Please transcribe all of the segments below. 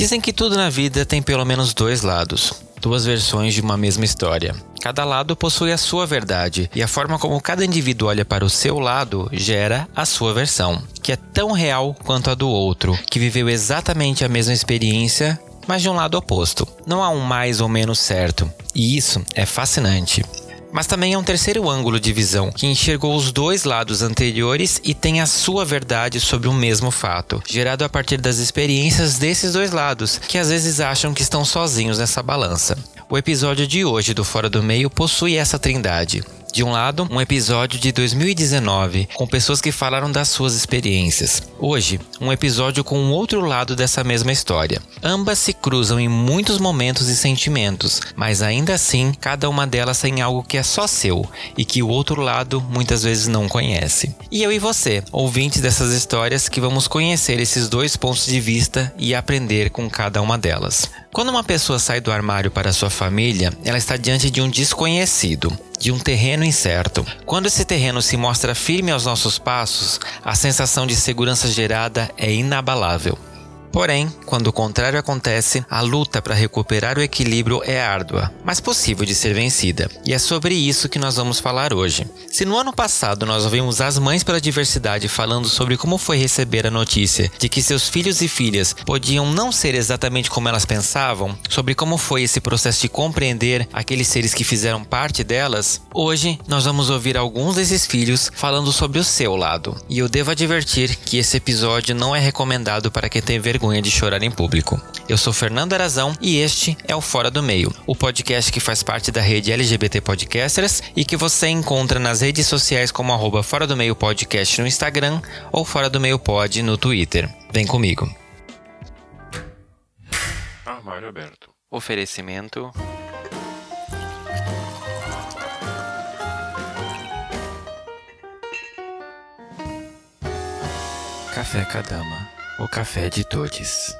Dizem que tudo na vida tem pelo menos dois lados, duas versões de uma mesma história. Cada lado possui a sua verdade, e a forma como cada indivíduo olha para o seu lado gera a sua versão, que é tão real quanto a do outro, que viveu exatamente a mesma experiência, mas de um lado oposto. Não há um mais ou menos certo, e isso é fascinante. Mas também é um terceiro ângulo de visão, que enxergou os dois lados anteriores e tem a sua verdade sobre o mesmo fato, gerado a partir das experiências desses dois lados, que às vezes acham que estão sozinhos nessa balança. O episódio de hoje do Fora do Meio possui essa trindade. De um lado, um episódio de 2019, com pessoas que falaram das suas experiências. Hoje, um episódio com o outro lado dessa mesma história. Ambas se cruzam em muitos momentos e sentimentos, mas ainda assim, cada uma delas tem algo que é só seu e que o outro lado muitas vezes não conhece. E eu e você, ouvintes dessas histórias, que vamos conhecer esses dois pontos de vista e aprender com cada uma delas. Quando uma pessoa sai do armário para sua família, ela está diante de um desconhecido de um terreno incerto. Quando esse terreno se mostra firme aos nossos passos, a sensação de segurança gerada é inabalável. Porém, quando o contrário acontece, a luta para recuperar o equilíbrio é árdua, mas possível de ser vencida. E é sobre isso que nós vamos falar hoje. Se no ano passado nós ouvimos as mães pela diversidade falando sobre como foi receber a notícia de que seus filhos e filhas podiam não ser exatamente como elas pensavam, sobre como foi esse processo de compreender aqueles seres que fizeram parte delas, hoje nós vamos ouvir alguns desses filhos falando sobre o seu lado. E eu devo advertir que esse episódio não é recomendado para quem tem vergonha vergonha de chorar em público. Eu sou Fernando Arazão e este é o Fora do Meio, o podcast que faz parte da rede LGBT Podcasters e que você encontra nas redes sociais como arroba Fora do Meio Podcast no Instagram ou Fora do Meio Pod no Twitter. Vem comigo. Armário aberto. Oferecimento. Café Cadama o café de todos.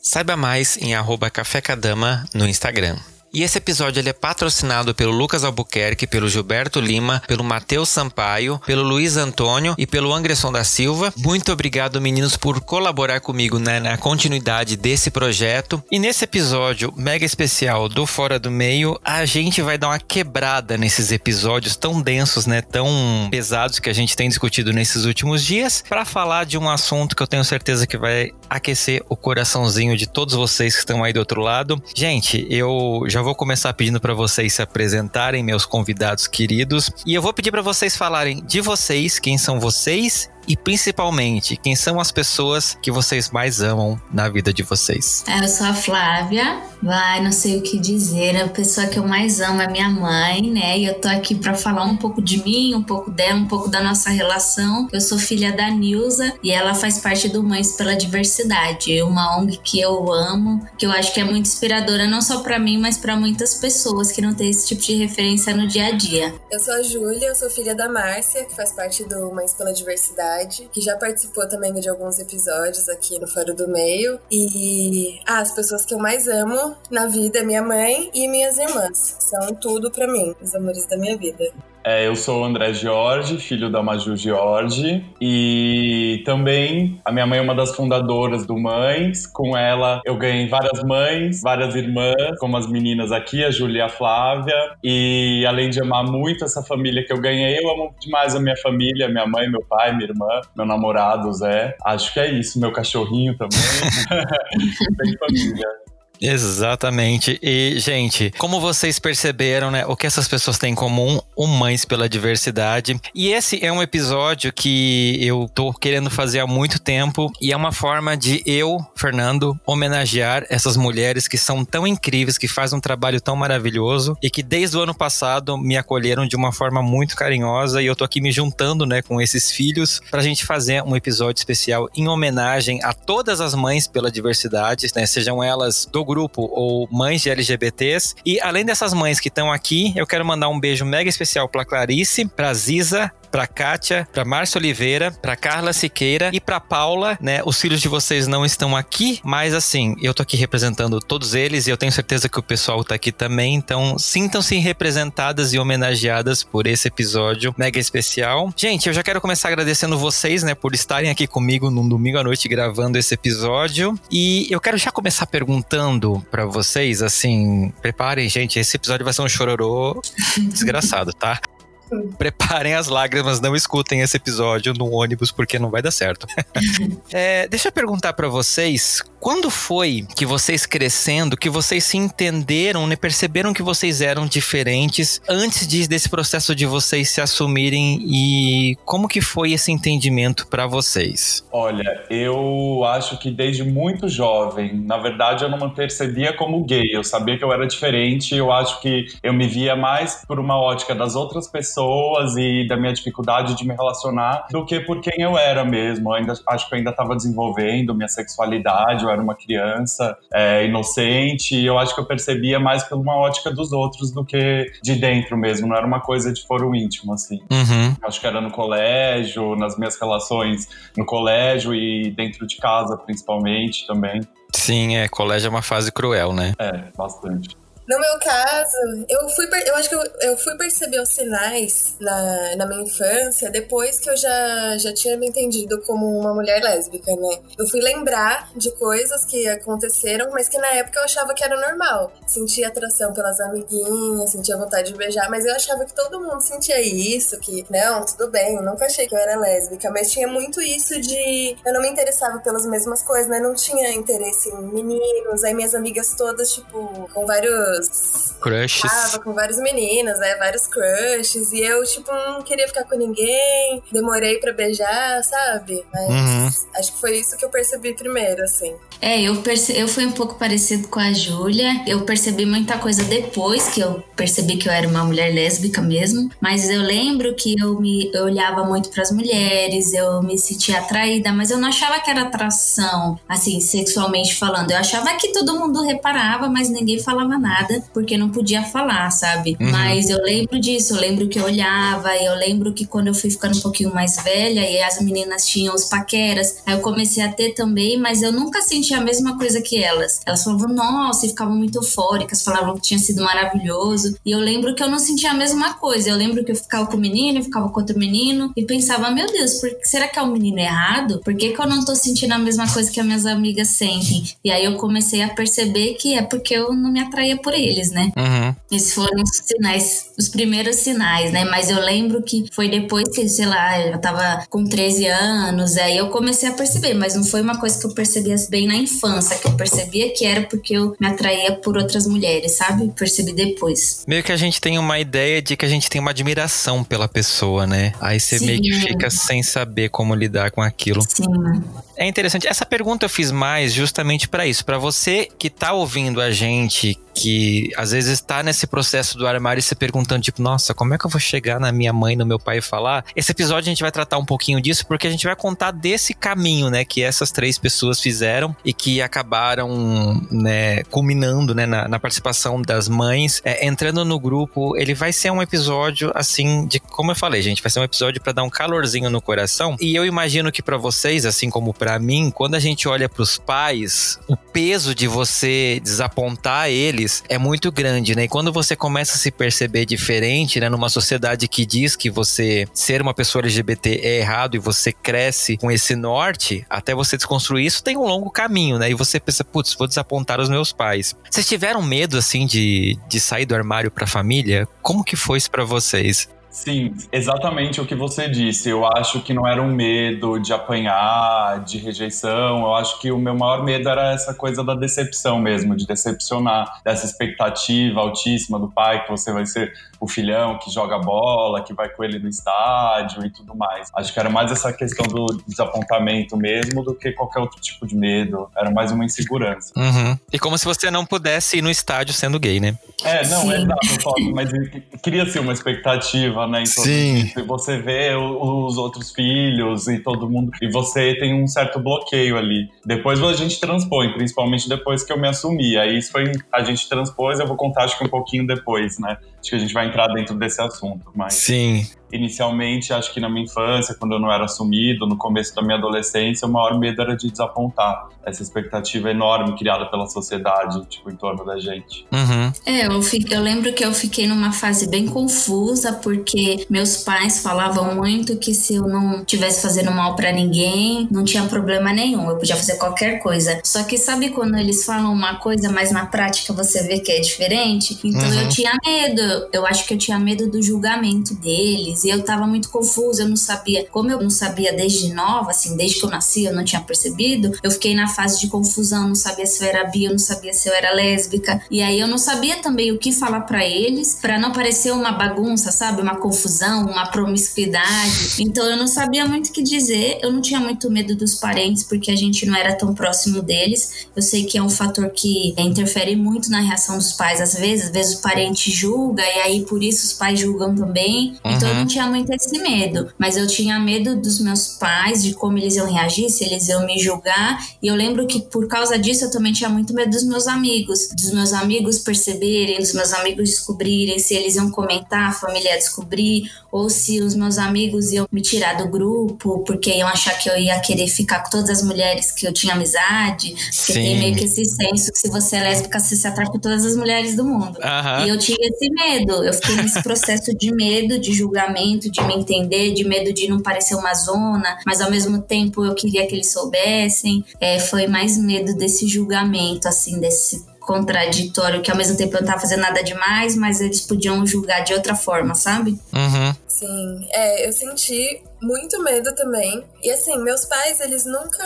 Saiba mais em arroba Café Cadama no Instagram. E esse episódio ele é patrocinado pelo Lucas Albuquerque, pelo Gilberto Lima, pelo Matheus Sampaio, pelo Luiz Antônio e pelo Anderson da Silva. Muito obrigado, meninos, por colaborar comigo né, na continuidade desse projeto. E nesse episódio mega especial do Fora do Meio, a gente vai dar uma quebrada nesses episódios tão densos, né, tão pesados que a gente tem discutido nesses últimos dias, para falar de um assunto que eu tenho certeza que vai aquecer o coraçãozinho de todos vocês que estão aí do outro lado. Gente, eu já vou começar pedindo para vocês se apresentarem, meus convidados queridos, e eu vou pedir para vocês falarem de vocês, quem são vocês e principalmente quem são as pessoas que vocês mais amam na vida de vocês. Eu sou a Flávia, vai, não sei o que dizer, a pessoa que eu mais amo é minha mãe, né? E eu tô aqui para falar um pouco de mim, um pouco dela, um pouco da nossa relação. Eu sou filha da Nilza e ela faz parte do Mães pela Diversidade, uma ONG que eu amo, que eu acho que é muito inspiradora não só para mim, mas para muitas pessoas que não têm esse tipo de referência no dia a dia. Eu sou a Júlia, eu sou filha da Márcia, que faz parte do Mães pela Diversidade que já participou também de alguns episódios aqui no Fora do Meio. E ah, as pessoas que eu mais amo na vida minha mãe e minhas irmãs. São tudo para mim, os amores da minha vida. É, eu sou o André Jorge, filho da Maju Jorge, e também a minha mãe é uma das fundadoras do Mães. Com ela eu ganhei várias mães, várias irmãs, como as meninas aqui, a Júlia e a Flávia. E além de amar muito essa família que eu ganhei, eu amo demais a minha família, minha mãe, meu pai, minha irmã, meu namorado, Zé. Acho que é isso, meu cachorrinho também. Tem família. Exatamente. E, gente, como vocês perceberam, né, o que essas pessoas têm em comum, o Mães pela Diversidade. E esse é um episódio que eu tô querendo fazer há muito tempo e é uma forma de eu, Fernando, homenagear essas mulheres que são tão incríveis, que fazem um trabalho tão maravilhoso e que desde o ano passado me acolheram de uma forma muito carinhosa e eu tô aqui me juntando, né, com esses filhos pra gente fazer um episódio especial em homenagem a todas as mães pela diversidade, né, sejam elas do grupo ou mães de LGBTs. E além dessas mães que estão aqui, eu quero mandar um beijo mega especial para Clarice, para Ziza, pra Kátia, pra Márcia Oliveira, pra Carla Siqueira e pra Paula, né? Os filhos de vocês não estão aqui, mas assim, eu tô aqui representando todos eles e eu tenho certeza que o pessoal tá aqui também, então sintam-se representadas e homenageadas por esse episódio mega especial. Gente, eu já quero começar agradecendo vocês, né, por estarem aqui comigo num domingo à noite gravando esse episódio e eu quero já começar perguntando para vocês, assim, preparem, gente, esse episódio vai ser um chororô desgraçado, tá? Preparem as lágrimas, não escutem esse episódio no ônibus porque não vai dar certo. é, deixa eu perguntar para vocês, quando foi que vocês crescendo, que vocês se entenderam, né, perceberam que vocês eram diferentes antes de, desse processo de vocês se assumirem e como que foi esse entendimento para vocês? Olha, eu acho que desde muito jovem, na verdade eu não me percebia como gay, eu sabia que eu era diferente, eu acho que eu me via mais por uma ótica das outras pessoas pessoas e da minha dificuldade de me relacionar do que por quem eu era mesmo. Eu ainda, acho que eu ainda estava desenvolvendo minha sexualidade, eu era uma criança é, inocente e eu acho que eu percebia mais por uma ótica dos outros do que de dentro mesmo, não era uma coisa de foro íntimo, assim. Uhum. Acho que era no colégio, nas minhas relações no colégio e dentro de casa, principalmente, também. Sim, é, colégio é uma fase cruel, né? É, bastante. No meu caso, eu fui eu acho que eu, eu fui perceber os sinais na, na minha infância depois que eu já, já tinha me entendido como uma mulher lésbica, né? Eu fui lembrar de coisas que aconteceram, mas que na época eu achava que era normal. Sentia atração pelas amiguinhas, sentia vontade de beijar, mas eu achava que todo mundo sentia isso, que não, tudo bem, eu nunca achei que eu era lésbica, mas tinha muito isso de eu não me interessava pelas mesmas coisas, né? Não tinha interesse em meninos, aí minhas amigas todas, tipo, com vários vários. Crushes. Tava com vários meninos, né? Vários crushes. E eu, tipo, não queria ficar com ninguém. Demorei pra beijar, sabe? Mas uhum. acho que foi isso que eu percebi primeiro, assim. É, eu, perce... eu fui um pouco parecido com a Júlia. Eu percebi muita coisa depois que eu percebi que eu era uma mulher lésbica mesmo. Mas eu lembro que eu me eu olhava muito para as mulheres, eu me sentia atraída, mas eu não achava que era atração, assim, sexualmente falando. Eu achava que todo mundo reparava, mas ninguém falava nada porque não podia falar, sabe? Uhum. Mas eu lembro disso, eu lembro que eu olhava, eu lembro que quando eu fui ficando um pouquinho mais velha e as meninas tinham os paqueras, aí eu comecei a ter também, mas eu nunca senti a mesma coisa que elas. Elas falavam, nossa, e ficavam muito eufóricas, falavam que tinha sido maravilhoso. E eu lembro que eu não sentia a mesma coisa. Eu lembro que eu ficava com o menino, eu ficava com outro menino e pensava, meu Deus, por, será que é o um menino errado? Por que, que eu não tô sentindo a mesma coisa que as minhas amigas sentem? E aí eu comecei a perceber que é porque eu não me atraía por eles, né? Uhum. Esses foram os sinais, os primeiros sinais, né? Mas eu lembro que foi depois que, sei lá, eu tava com 13 anos, aí eu comecei a perceber, mas não foi uma coisa que eu percebia bem na infância, que eu percebia que era porque eu me atraía por outras mulheres, sabe? Percebi depois. Meio que a gente tem uma ideia de que a gente tem uma admiração pela pessoa, né? Aí você Sim. meio que fica sem saber como lidar com aquilo. Sim. É interessante. Essa pergunta eu fiz mais justamente para isso, para você que tá ouvindo a gente, que às vezes está nesse processo do armário e se perguntando, tipo, nossa, como é que eu vou chegar na minha mãe, no meu pai e falar? Esse episódio a gente vai tratar um pouquinho disso, porque a gente vai contar desse caminho, né, que essas três pessoas fizeram e que acabaram, né, culminando, né, na, na participação das mães, é, entrando no grupo. Ele vai ser um episódio, assim, de como eu falei, gente, vai ser um episódio para dar um calorzinho no coração. E eu imagino que para vocês, assim como para mim, quando a gente olha para os pais, o peso de você desapontar eles é muito grande, né? E quando você começa a se perceber diferente, né, numa sociedade que diz que você ser uma pessoa LGBT é errado e você cresce com esse norte, até você desconstruir isso tem um longo caminho, né? E você pensa, putz, vou desapontar os meus pais. Vocês tiveram medo assim de, de sair do armário para a família? Como que foi isso para vocês? Sim, exatamente o que você disse. Eu acho que não era um medo de apanhar, de rejeição. Eu acho que o meu maior medo era essa coisa da decepção mesmo, de decepcionar, dessa expectativa altíssima do pai que você vai ser o filhão que joga bola, que vai com ele no estádio e tudo mais. Acho que era mais essa questão do desapontamento mesmo do que qualquer outro tipo de medo. Era mais uma insegurança. Uhum. E como se você não pudesse ir no estádio sendo gay, né? É, não, Sim. é exato, mas queria ser uma expectativa, né? Sim. E você vê os outros filhos e todo mundo, e você tem um certo bloqueio ali. Depois a gente transpõe, principalmente depois que eu me assumi. Aí isso foi, a gente transpôs, eu vou contar acho que um pouquinho depois, né? Acho que a gente vai entrar dentro desse assunto, mas... Sim inicialmente, acho que na minha infância, quando eu não era assumido, no começo da minha adolescência, o maior medo era de desapontar. Essa expectativa enorme criada pela sociedade, tipo, em torno da gente. Uhum. É, eu, fico, eu lembro que eu fiquei numa fase bem confusa, porque meus pais falavam muito que se eu não tivesse fazendo mal para ninguém, não tinha problema nenhum, eu podia fazer qualquer coisa. Só que sabe quando eles falam uma coisa, mas na prática você vê que é diferente? Então uhum. eu tinha medo, eu acho que eu tinha medo do julgamento deles e eu tava muito confusa, eu não sabia, como eu não sabia desde nova, assim, desde que eu nasci, eu não tinha percebido, eu fiquei na fase de confusão, não sabia se eu era bi, eu não sabia se eu era lésbica, e aí eu não sabia também o que falar para eles, para não parecer uma bagunça, sabe, uma confusão, uma promiscuidade. Então eu não sabia muito o que dizer, eu não tinha muito medo dos parentes porque a gente não era tão próximo deles. Eu sei que é um fator que interfere muito na reação dos pais às vezes, às vezes o parente julga e aí por isso os pais julgam também. Então eu não tinha muito esse medo, mas eu tinha medo dos meus pais, de como eles iam reagir, se eles iam me julgar. E eu lembro que por causa disso eu também tinha muito medo dos meus amigos, dos meus amigos perceberem, dos meus amigos descobrirem, se eles iam comentar, a família ia descobrir, ou se os meus amigos iam me tirar do grupo, porque iam achar que eu ia querer ficar com todas as mulheres que eu tinha amizade. Porque Sim. tem meio que esse senso que se você é lésbica, você se atrai com todas as mulheres do mundo. Uhum. E eu tinha esse medo, eu fiquei nesse processo de medo, de julgamento de me entender, de medo de não parecer uma zona, mas ao mesmo tempo eu queria que eles soubessem. É, foi mais medo desse julgamento, assim, desse contraditório, que ao mesmo tempo eu não tava fazendo nada demais, mas eles podiam julgar de outra forma, sabe? Uhum. Sim, é, eu senti muito medo também. E assim, meus pais, eles nunca,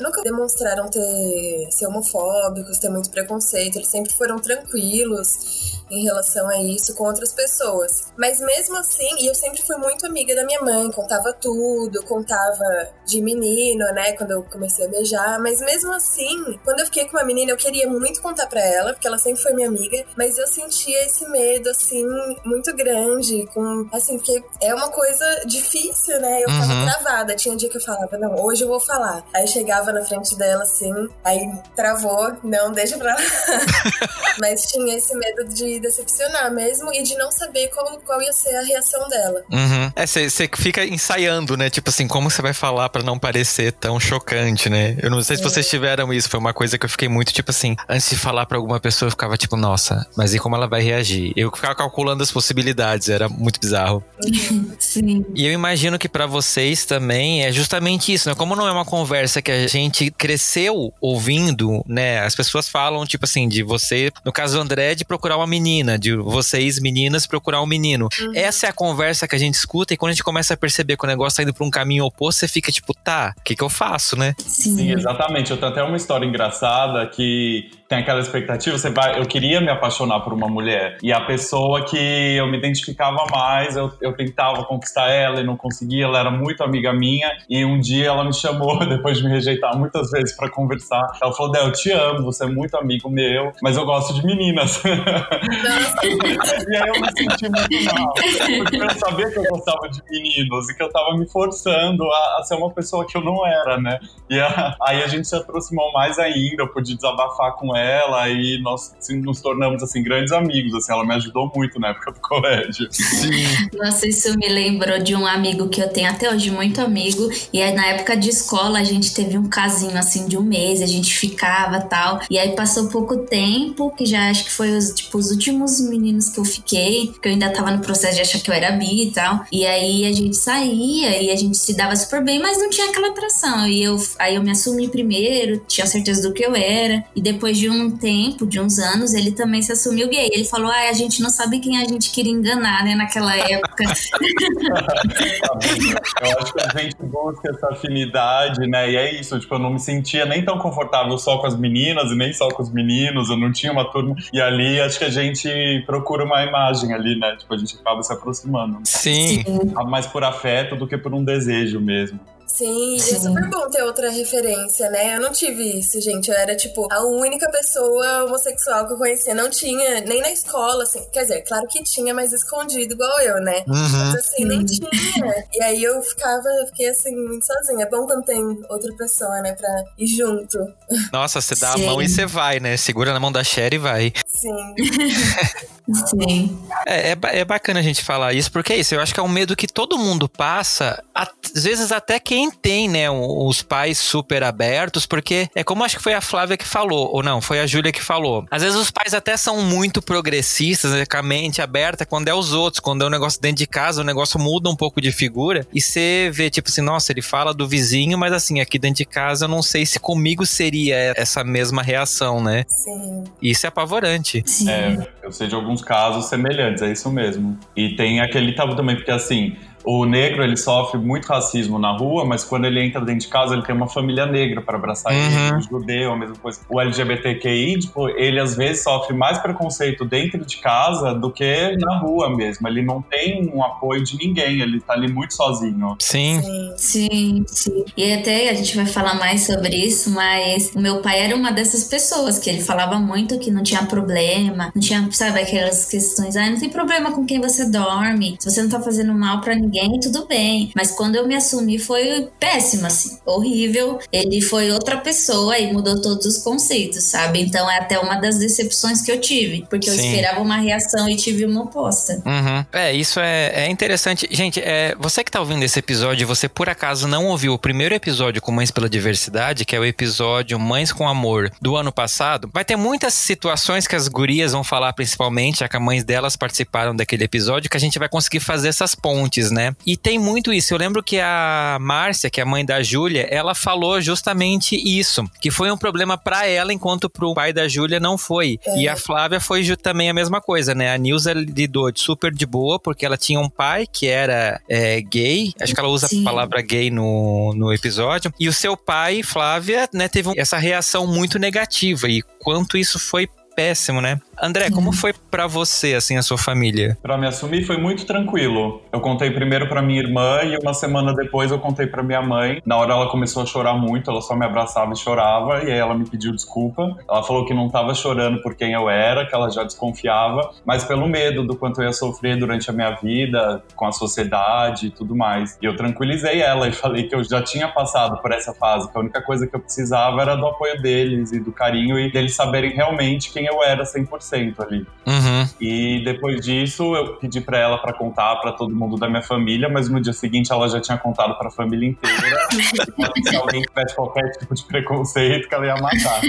nunca demonstraram ter ser homofóbicos, ter muito preconceito, eles sempre foram tranquilos em relação a isso com outras pessoas. Mas mesmo assim, e eu sempre fui muito amiga da minha mãe, contava tudo, contava de menino, né, quando eu comecei a beijar, mas mesmo assim, quando eu fiquei com uma menina, eu queria muito contar para ela, porque ela sempre foi minha amiga, mas eu sentia esse medo assim muito grande, com assim, é uma coisa difícil, né? Eu ficava uhum. travada, tinha um dia que eu falava, não, hoje eu vou falar. Aí chegava na frente dela assim, aí travou, não, deixa pra lá. mas tinha esse medo de decepcionar mesmo e de não saber qual, qual ia ser a reação dela. Uhum. É, você fica ensaiando, né? Tipo assim, como você vai falar para não parecer tão chocante, né? Eu não sei Sim. se vocês tiveram isso, foi uma coisa que eu fiquei muito, tipo assim, antes de falar para alguma pessoa, eu ficava tipo, nossa, mas e como ela vai reagir? Eu ficava calculando as possibilidades, era muito bizarro. Sim. E eu imagino que para vocês também é justamente isso, né? Como não é uma conversa que a gente cresceu ouvindo, né? As pessoas falam, tipo assim, de você, no caso do André, de procurar uma menina de vocês meninas procurar um menino. Uhum. Essa é a conversa que a gente escuta e quando a gente começa a perceber que o negócio tá indo pra um caminho oposto, você fica tipo, tá, o que que eu faço, né? Sim. Sim, exatamente. Eu tenho até uma história engraçada que tem aquela expectativa, você vai, eu queria me apaixonar por uma mulher e a pessoa que eu me identificava mais, eu, eu tentava conquistar ela e não conseguia, ela era muito amiga minha e um dia ela me chamou depois de me rejeitar muitas vezes para conversar. Ela falou: "Del, eu te amo, você é muito amigo meu, mas eu gosto de meninas". e aí eu me senti muito mal, porque eu sabia que eu gostava de meninos e que eu tava me forçando a, a ser uma pessoa que eu não era, né? E a, aí a gente se aproximou mais ainda, eu pude desabafar com ela e nós assim, nos tornamos assim grandes amigos. Assim, ela me ajudou muito na época do colégio. Sim. Nossa, isso me lembrou de um amigo que eu eu tenho até hoje muito amigo. E aí, na época de escola, a gente teve um casinho assim de um mês, a gente ficava tal. E aí passou pouco tempo, que já acho que foi os, tipo, os últimos meninos que eu fiquei, que eu ainda tava no processo de achar que eu era bi e tal. E aí a gente saía e a gente se dava super bem, mas não tinha aquela atração. E eu, aí eu me assumi primeiro, tinha certeza do que eu era. E depois de um tempo, de uns anos, ele também se assumiu gay. Ele falou: ah, a gente não sabe quem a gente queria enganar, né, naquela época. eu acho que a gente busca essa afinidade, né? E é isso, tipo, eu não me sentia nem tão confortável só com as meninas e nem só com os meninos, eu não tinha uma turma. E ali acho que a gente procura uma imagem ali, né? Tipo, a gente acaba se aproximando. Sim. Sim. Mais por afeto do que por um desejo mesmo. Sim, Sim, e é super bom ter outra referência, né? Eu não tive isso, gente. Eu era, tipo, a única pessoa homossexual que eu conhecia. Não tinha, nem na escola, assim. Quer dizer, claro que tinha, mas escondido, igual eu, né? Uhum. Mas assim, nem tinha. E aí eu ficava, eu fiquei assim, muito sozinha. É bom quando tem outra pessoa, né, pra ir junto. Nossa, você dá Sim. a mão e você vai, né? Segura na mão da Sherry e vai. Sim. Sim. É, é, é, bacana a gente falar isso, porque é isso. Eu acho que é um medo que todo mundo passa, às vezes até quem tem, né, os pais super abertos, porque é como acho que foi a Flávia que falou, ou não, foi a Júlia que falou. Às vezes os pais até são muito progressistas, né, com a mente aberta quando é os outros, quando é um negócio dentro de casa, o negócio muda um pouco de figura, e você vê, tipo assim, nossa, ele fala do vizinho, mas assim, aqui dentro de casa eu não sei se comigo seria essa mesma reação, né? Sim. Isso é apavorante. Sim. É, eu sei de alguns casos semelhantes, é isso mesmo. E tem aquele tabu também, porque assim, o negro ele sofre muito racismo na rua, mas quando ele entra dentro de casa, ele tem uma família negra para abraçar uhum. ele, o judeu, a mesma coisa. O LGBTQI, tipo, ele às vezes sofre mais preconceito dentro de casa do que na rua mesmo. Ele não tem um apoio de ninguém, ele tá ali muito sozinho. Sim. Sim, sim. E até a gente vai falar mais sobre isso, mas o meu pai era uma dessas pessoas que ele falava muito que não tinha problema, não tinha, sabe, aquelas questões, ah, não tem problema com quem você dorme, se você não tá fazendo mal para ninguém ninguém, tudo bem. Mas quando eu me assumi foi péssimo, assim, horrível. Ele foi outra pessoa e mudou todos os conceitos, sabe? Então é até uma das decepções que eu tive, porque Sim. eu esperava uma reação e tive uma oposta. Uhum. É, isso é, é interessante. Gente, é, você que tá ouvindo esse episódio, você por acaso não ouviu o primeiro episódio com Mães pela Diversidade, que é o episódio Mães com Amor do ano passado, vai ter muitas situações que as gurias vão falar principalmente, já que as mães delas participaram daquele episódio, que a gente vai conseguir fazer essas pontes, né? E tem muito isso. Eu lembro que a Márcia, que é a mãe da Júlia, ela falou justamente isso, que foi um problema para ela, enquanto pro pai da Júlia não foi. É. E a Flávia foi também a mesma coisa, né? A Nilza lidou de super de boa, porque ela tinha um pai que era é, gay, acho que ela usa Sim. a palavra gay no, no episódio, e o seu pai, Flávia, né, teve essa reação muito negativa. E quanto isso foi péssimo, né? André, como foi para você, assim, a sua família? Para me assumir foi muito tranquilo. Eu contei primeiro para minha irmã e uma semana depois eu contei para minha mãe. Na hora ela começou a chorar muito, ela só me abraçava e chorava, e aí ela me pediu desculpa. Ela falou que não tava chorando por quem eu era, que ela já desconfiava, mas pelo medo do quanto eu ia sofrer durante a minha vida, com a sociedade e tudo mais. E eu tranquilizei ela e falei que eu já tinha passado por essa fase, que a única coisa que eu precisava era do apoio deles e do carinho e deles saberem realmente quem eu era 100% ali. Uhum. E depois disso, eu pedi para ela para contar para todo mundo da minha família, mas no dia seguinte ela já tinha contado para a família inteira. se alguém tivesse qualquer tipo de preconceito, que ela ia matar.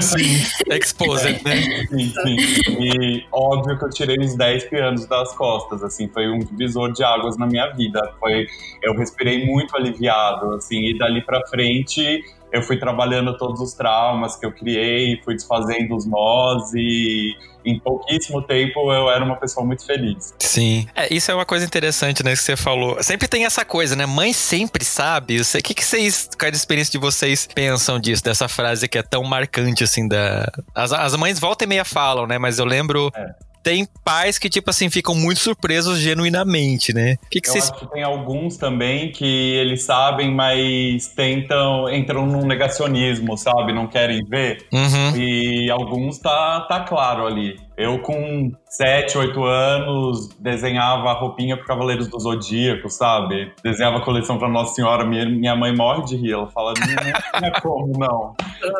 Sim, exposed, né? Sim, sim. E óbvio que eu tirei os 10 pianos das costas, assim, foi um divisor de águas na minha vida. Foi, eu respirei muito aliviado, assim, e dali para frente eu fui trabalhando todos os traumas que eu criei, fui desfazendo os nós e em pouquíssimo tempo eu era uma pessoa muito feliz. Sim. É, isso é uma coisa interessante, né, que você falou. Sempre tem essa coisa, né? Mãe sempre sabe. O que, que vocês, cada experiência de vocês pensam disso, dessa frase que é tão marcante, assim, da... As, as mães volta e meia falam, né? Mas eu lembro... É tem pais que, tipo assim, ficam muito surpresos genuinamente, né? O que, que Eu vocês. Acho que tem alguns também que eles sabem, mas tentam, entram num negacionismo, sabe? Não querem ver. Uhum. E alguns tá, tá claro ali. Eu, com 7, 8 anos, desenhava a roupinha pro Cavaleiros do Zodíaco, sabe? Desenhava a coleção pra Nossa Senhora. Minha, minha mãe morre de rir. Ela fala, não, não é como, não.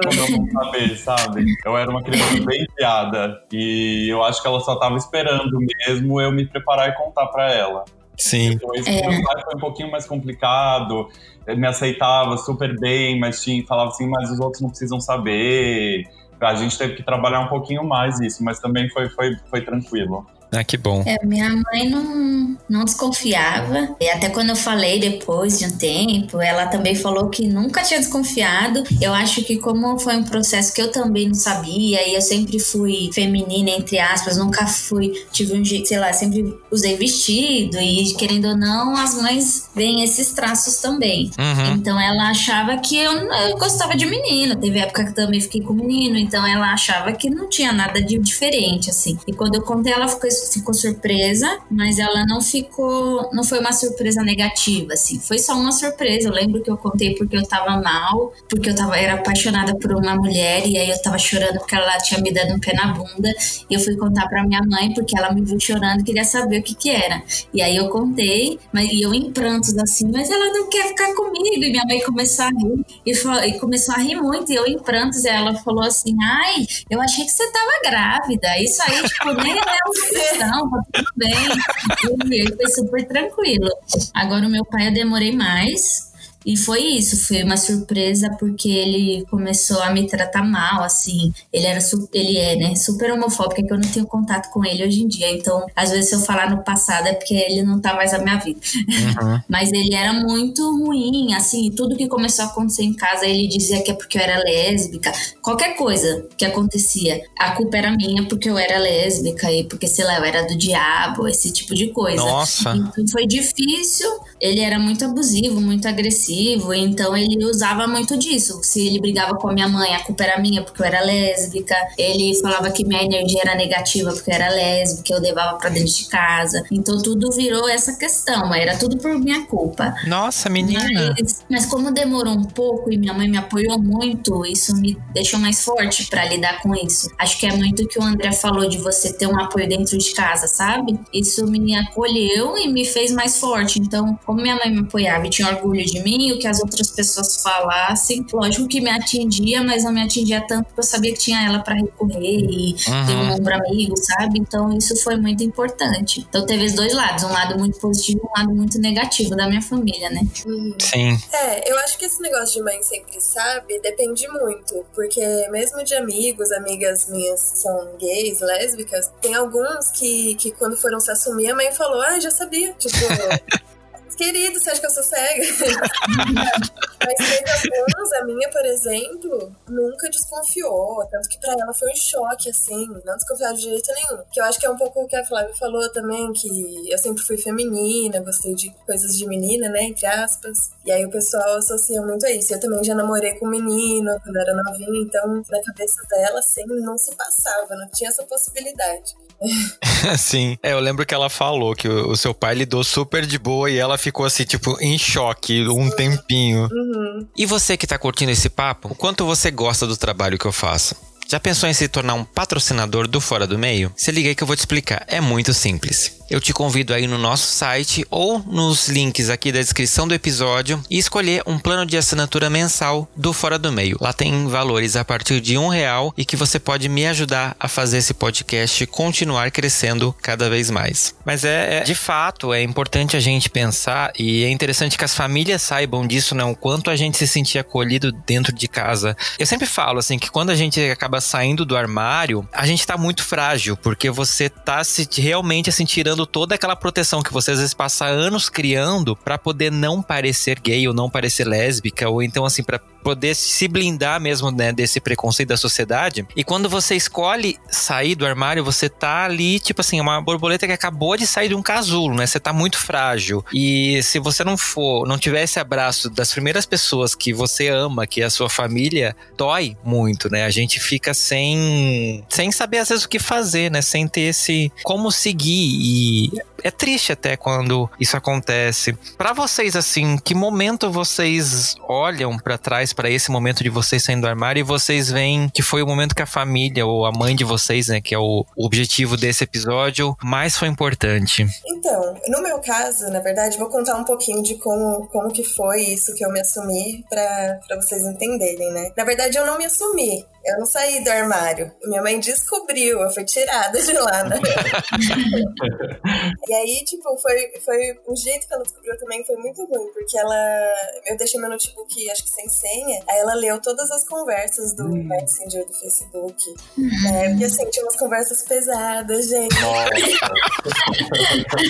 Como eu não saber, sabe? Eu era uma criança bem piada. E eu acho que ela só tava esperando mesmo eu me preparar e contar pra ela. Sim. Depois, é. meu pai foi um pouquinho mais complicado, me aceitava super bem, mas tinha, falava assim, mas os outros não precisam saber. A gente teve que trabalhar um pouquinho mais isso, mas também foi, foi, foi tranquilo. Ah, que bom. É, minha mãe não, não desconfiava. E até quando eu falei depois de um tempo, ela também falou que nunca tinha desconfiado. Eu acho que como foi um processo que eu também não sabia, e eu sempre fui feminina, entre aspas, nunca fui, tive um jeito, sei lá, sempre usei vestido e querendo ou não, as mães veem esses traços também. Uhum. Então ela achava que eu, eu gostava de menino. Teve época que também fiquei com menino, então ela achava que não tinha nada de diferente, assim. E quando eu contei, ela ficou ficou surpresa, mas ela não ficou, não foi uma surpresa negativa, assim, foi só uma surpresa. Eu lembro que eu contei porque eu tava mal, porque eu tava, era apaixonada por uma mulher e aí eu tava chorando porque ela tinha me dado um pé na bunda e eu fui contar para minha mãe porque ela me viu chorando e queria saber o que que era. E aí eu contei, mas e eu em prantos assim, mas ela não quer ficar comigo. E minha mãe começou a rir e, e começou a rir muito e eu em prantos e ela falou assim: "Ai, eu achei que você tava grávida". Isso aí tipo nem é um não, tá tudo bem. Foi super tranquilo. Agora o meu pai eu demorei mais. E foi isso, foi uma surpresa porque ele começou a me tratar mal, assim. Ele era ele é, né, super homofóbico, que eu não tenho contato com ele hoje em dia. Então, às vezes se eu falar no passado é porque ele não tá mais na minha vida. Uhum. Mas ele era muito ruim, assim, tudo que começou a acontecer em casa, ele dizia que é porque eu era lésbica. Qualquer coisa que acontecia, a culpa era minha porque eu era lésbica e porque, sei lá, eu era do diabo, esse tipo de coisa. Nossa. Então foi difícil, ele era muito abusivo, muito agressivo então ele usava muito disso. Se ele brigava com a minha mãe, a culpa era minha porque eu era lésbica. Ele falava que minha energia era negativa porque eu era lésbica, eu levava para dentro de casa. Então tudo virou essa questão, era tudo por minha culpa. Nossa, menina. Mas, mas como demorou um pouco e minha mãe me apoiou muito, isso me deixou mais forte para lidar com isso. Acho que é muito o que o André falou de você ter um apoio dentro de casa, sabe? Isso me acolheu e me fez mais forte. Então, como minha mãe me apoiava e tinha orgulho de mim, o que as outras pessoas falassem. Lógico que me atingia, mas não me atingia tanto porque eu sabia que tinha ela para recorrer e uhum. ter um ombro amigo, sabe? Então isso foi muito importante. Então teve os dois lados, um lado muito positivo e um lado muito negativo da minha família, né? Uhum. Sim. É, eu acho que esse negócio de mãe sempre sabe depende muito, porque mesmo de amigos, amigas minhas são gays, lésbicas, tem alguns que, que quando foram se assumir, a mãe falou, ah, já sabia. Tipo, Querido, você acha que eu sou cega? Mas teve alguns, a minha, por exemplo, nunca desconfiou. Tanto que pra ela foi um choque, assim, não desconfiar de jeito nenhum. Que eu acho que é um pouco o que a Flávia falou também, que eu sempre fui feminina, gostei de coisas de menina, né, entre aspas. E aí o pessoal associa muito a isso. Eu também já namorei com um menino quando era novinha, então na cabeça dela, assim, não se passava, não tinha essa possibilidade. Sim. É, eu lembro que ela falou que o, o, seu pai lidou super de boa e ela ficou assim, tipo, em choque um tempinho. Uhum. E você que tá curtindo esse papo, o quanto você gosta do trabalho que eu faço? Já pensou em se tornar um patrocinador do Fora do Meio? Se liga aí que eu vou te explicar. É muito simples eu te convido aí no nosso site ou nos links aqui da descrição do episódio e escolher um plano de assinatura mensal do Fora do Meio. Lá tem valores a partir de um real e que você pode me ajudar a fazer esse podcast continuar crescendo cada vez mais. Mas é, é de fato é importante a gente pensar e é interessante que as famílias saibam disso, né? O quanto a gente se sentir acolhido dentro de casa. Eu sempre falo assim que quando a gente acaba saindo do armário, a gente tá muito frágil porque você tá se realmente assim tirando toda aquela proteção que você às vezes passa anos criando para poder não parecer gay ou não parecer lésbica, ou então assim, para poder se blindar mesmo né, desse preconceito da sociedade. E quando você escolhe sair do armário, você tá ali, tipo assim, uma borboleta que acabou de sair de um casulo, né? Você tá muito frágil. E se você não for, não tiver esse abraço das primeiras pessoas que você ama, que é a sua família, dói muito, né? A gente fica sem sem saber às vezes o que fazer, né? Sem ter esse como seguir e é triste até quando isso acontece. Para vocês assim, que momento vocês olham para trás para esse momento de vocês saindo do armário e vocês veem que foi o momento que a família ou a mãe de vocês, né, que é o objetivo desse episódio, mais foi importante? Então, no meu caso, na verdade, vou contar um pouquinho de como, como que foi isso que eu me assumi para vocês entenderem, né? Na verdade, eu não me assumi. Eu não saí do armário. Minha mãe descobriu, eu fui tirada de lá, né? e aí, tipo, foi, foi o jeito que ela descobriu também foi muito ruim, porque ela. Eu deixei meu notebook, acho que sem senha, aí ela leu todas as conversas do hum. Messenger do Facebook. Né? Porque assim, tinha umas conversas pesadas, gente.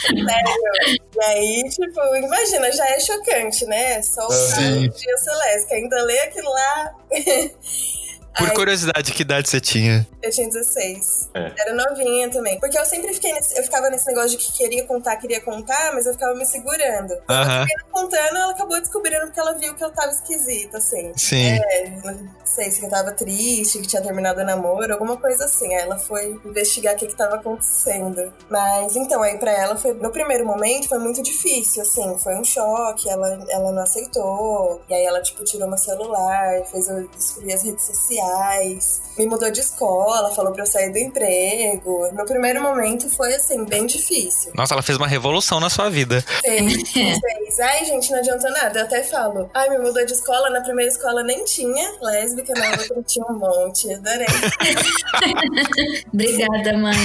Sério. E aí, tipo, imagina, já é chocante, né? Só o cara dia Celeste, ainda lê aquilo lá. Por Ai, curiosidade, que idade você tinha? Eu tinha 16. É. Era novinha também. Porque eu sempre fiquei nesse, eu ficava nesse negócio de que queria contar, queria contar, mas eu ficava me segurando. Uh -huh. contando, ela acabou descobrindo porque ela viu que eu tava esquisita, assim. Sim. É, não sei se eu tava triste, que tinha terminado o namoro, alguma coisa assim. Aí ela foi investigar o que que tava acontecendo. Mas então, aí pra ela foi, no primeiro momento foi muito difícil, assim, foi um choque, ela, ela não aceitou. E aí ela, tipo, tirou meu celular, fez eu destruir as redes sociais sociais, me mudou de escola, falou pra eu sair do emprego. No primeiro momento foi, assim, bem difícil. Nossa, ela fez uma revolução na sua vida. Fez, fez. Ai, gente, não adianta nada. Eu até falo, ai, me mudou de escola, na primeira escola nem tinha lésbica, na outra tinha um monte. Adorei. Obrigada, mãe.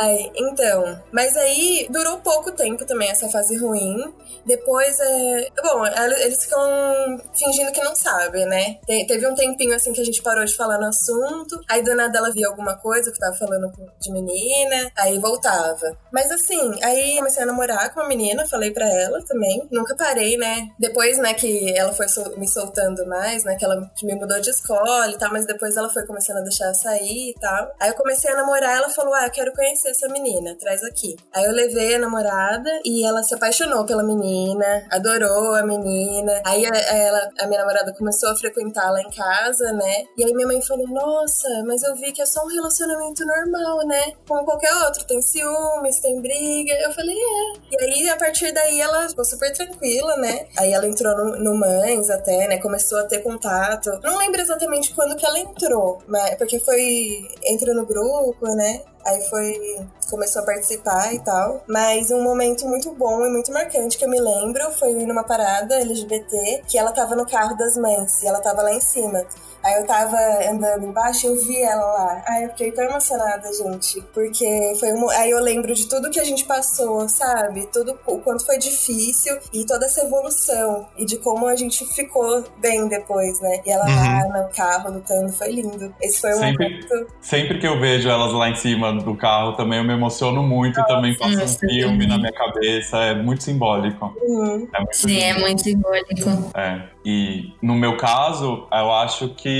ai, então. Mas aí durou pouco tempo também essa fase ruim. Depois, é... bom, eles ficam fingindo que não sabem, né? teve um tempinho assim que a gente parou de falar no assunto. Aí do nada ela via alguma coisa que tava falando de menina, aí voltava. Mas assim, aí comecei a namorar com uma menina, falei pra ela também. Nunca parei, né? Depois, né, que ela foi sol me soltando mais, né? Que ela me mudou de escola e tal, mas depois ela foi começando a deixar sair e tal. Aí eu comecei a namorar, ela falou: Ah, eu quero conhecer essa menina, traz aqui. Aí eu levei a namorada e ela se apaixonou pela menina, adorou a menina. Aí ela, a minha namorada começou a frequentar lá em casa, né? E aí minha mãe falou: Nossa, mas eu vi que é só um relacionamento normal, né? Como qualquer outro. Tem ciúmes, tem briga. Eu falei: É. E aí, a partir daí, ela ficou super tranquila, né? Aí ela entrou no, no Mães até, né? Começou a ter contato. Não lembro exatamente quando que ela entrou, mas porque foi. Entrou no grupo, né? Aí foi. começou a participar e tal. Mas um momento muito bom e muito marcante que eu me lembro foi numa parada LGBT que ela tava no carro das mães e ela tava lá em cima. Aí eu tava andando embaixo e eu vi ela lá. Aí eu fiquei tão emocionada, gente. Porque foi um... Aí eu lembro de tudo que a gente passou, sabe? Tudo o quanto foi difícil e toda essa evolução. E de como a gente ficou bem depois, né? E ela uhum. lá no carro lutando, foi lindo. Esse foi um sempre, momento. Sempre que eu vejo elas lá em cima do carro também eu me emociono muito Nossa, e também faço um filme sim. na minha cabeça. É muito simbólico. Uhum. É muito sim, simbólico. é muito simbólico. É. E no meu caso, eu acho que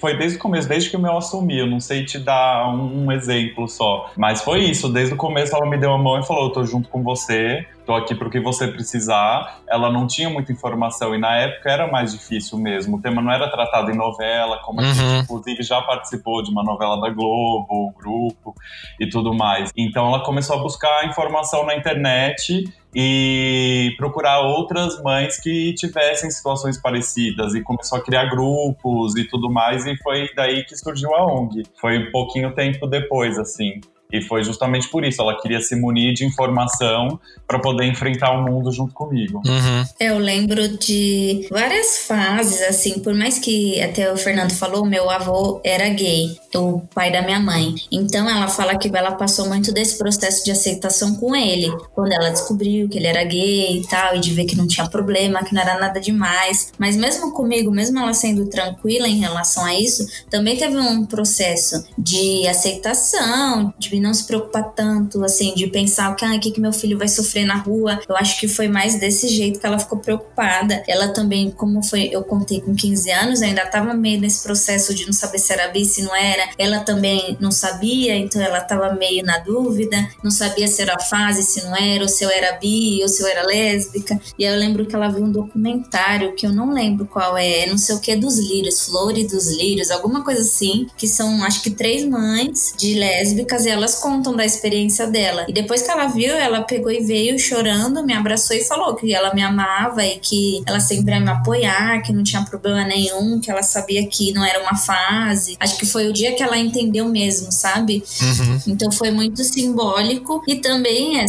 foi desde o começo, desde que eu me assumi. Eu não sei te dar um, exemplo só, mas foi isso. Desde o começo ela me deu a mão e falou: Eu tô junto com você, tô aqui pro que você precisar. Ela não tinha muita informação e na época era mais difícil mesmo. O tema não era tratado em novela, como uhum. a gente, inclusive, já participou de uma novela da Globo, o grupo e tudo mais. Então ela começou a buscar informação na internet e procurar outras mães que tivessem situações parecidas e começou a criar grupos e tudo mais e foi daí que surgiu a ONG. Foi um pouquinho tempo depois, assim. E foi justamente por isso, ela queria se munir de informação para poder enfrentar o mundo junto comigo. Uhum. Eu lembro de várias fases, assim, por mais que até o Fernando falou, meu avô era gay, o pai da minha mãe. Então ela fala que ela passou muito desse processo de aceitação com ele, quando ela descobriu que ele era gay e tal, e de ver que não tinha problema, que não era nada demais. Mas mesmo comigo, mesmo ela sendo tranquila em relação a isso, também teve um processo de aceitação, de não se preocupar tanto, assim, de pensar ah, o que, que meu filho vai sofrer na rua. Eu acho que foi mais desse jeito que ela ficou preocupada. Ela também, como foi, eu contei com 15 anos, ainda estava meio nesse processo de não saber se era bi, se não era. Ela também não sabia, então ela estava meio na dúvida, não sabia se era fase, se não era, ou se eu era bi, ou se eu era lésbica. E aí eu lembro que ela viu um documentário que eu não lembro qual é, não sei o que, dos lírios, Flores dos Lírios, alguma coisa assim, que são acho que três mães de lésbicas e elas contam da experiência dela. E depois que ela viu, ela pegou e veio chorando, me abraçou e falou que ela me amava e que ela sempre ia me apoiar, que não tinha problema nenhum, que ela sabia que não era uma fase. Acho que foi o dia que ela entendeu mesmo, sabe? Uhum. Então foi muito simbólico. E também,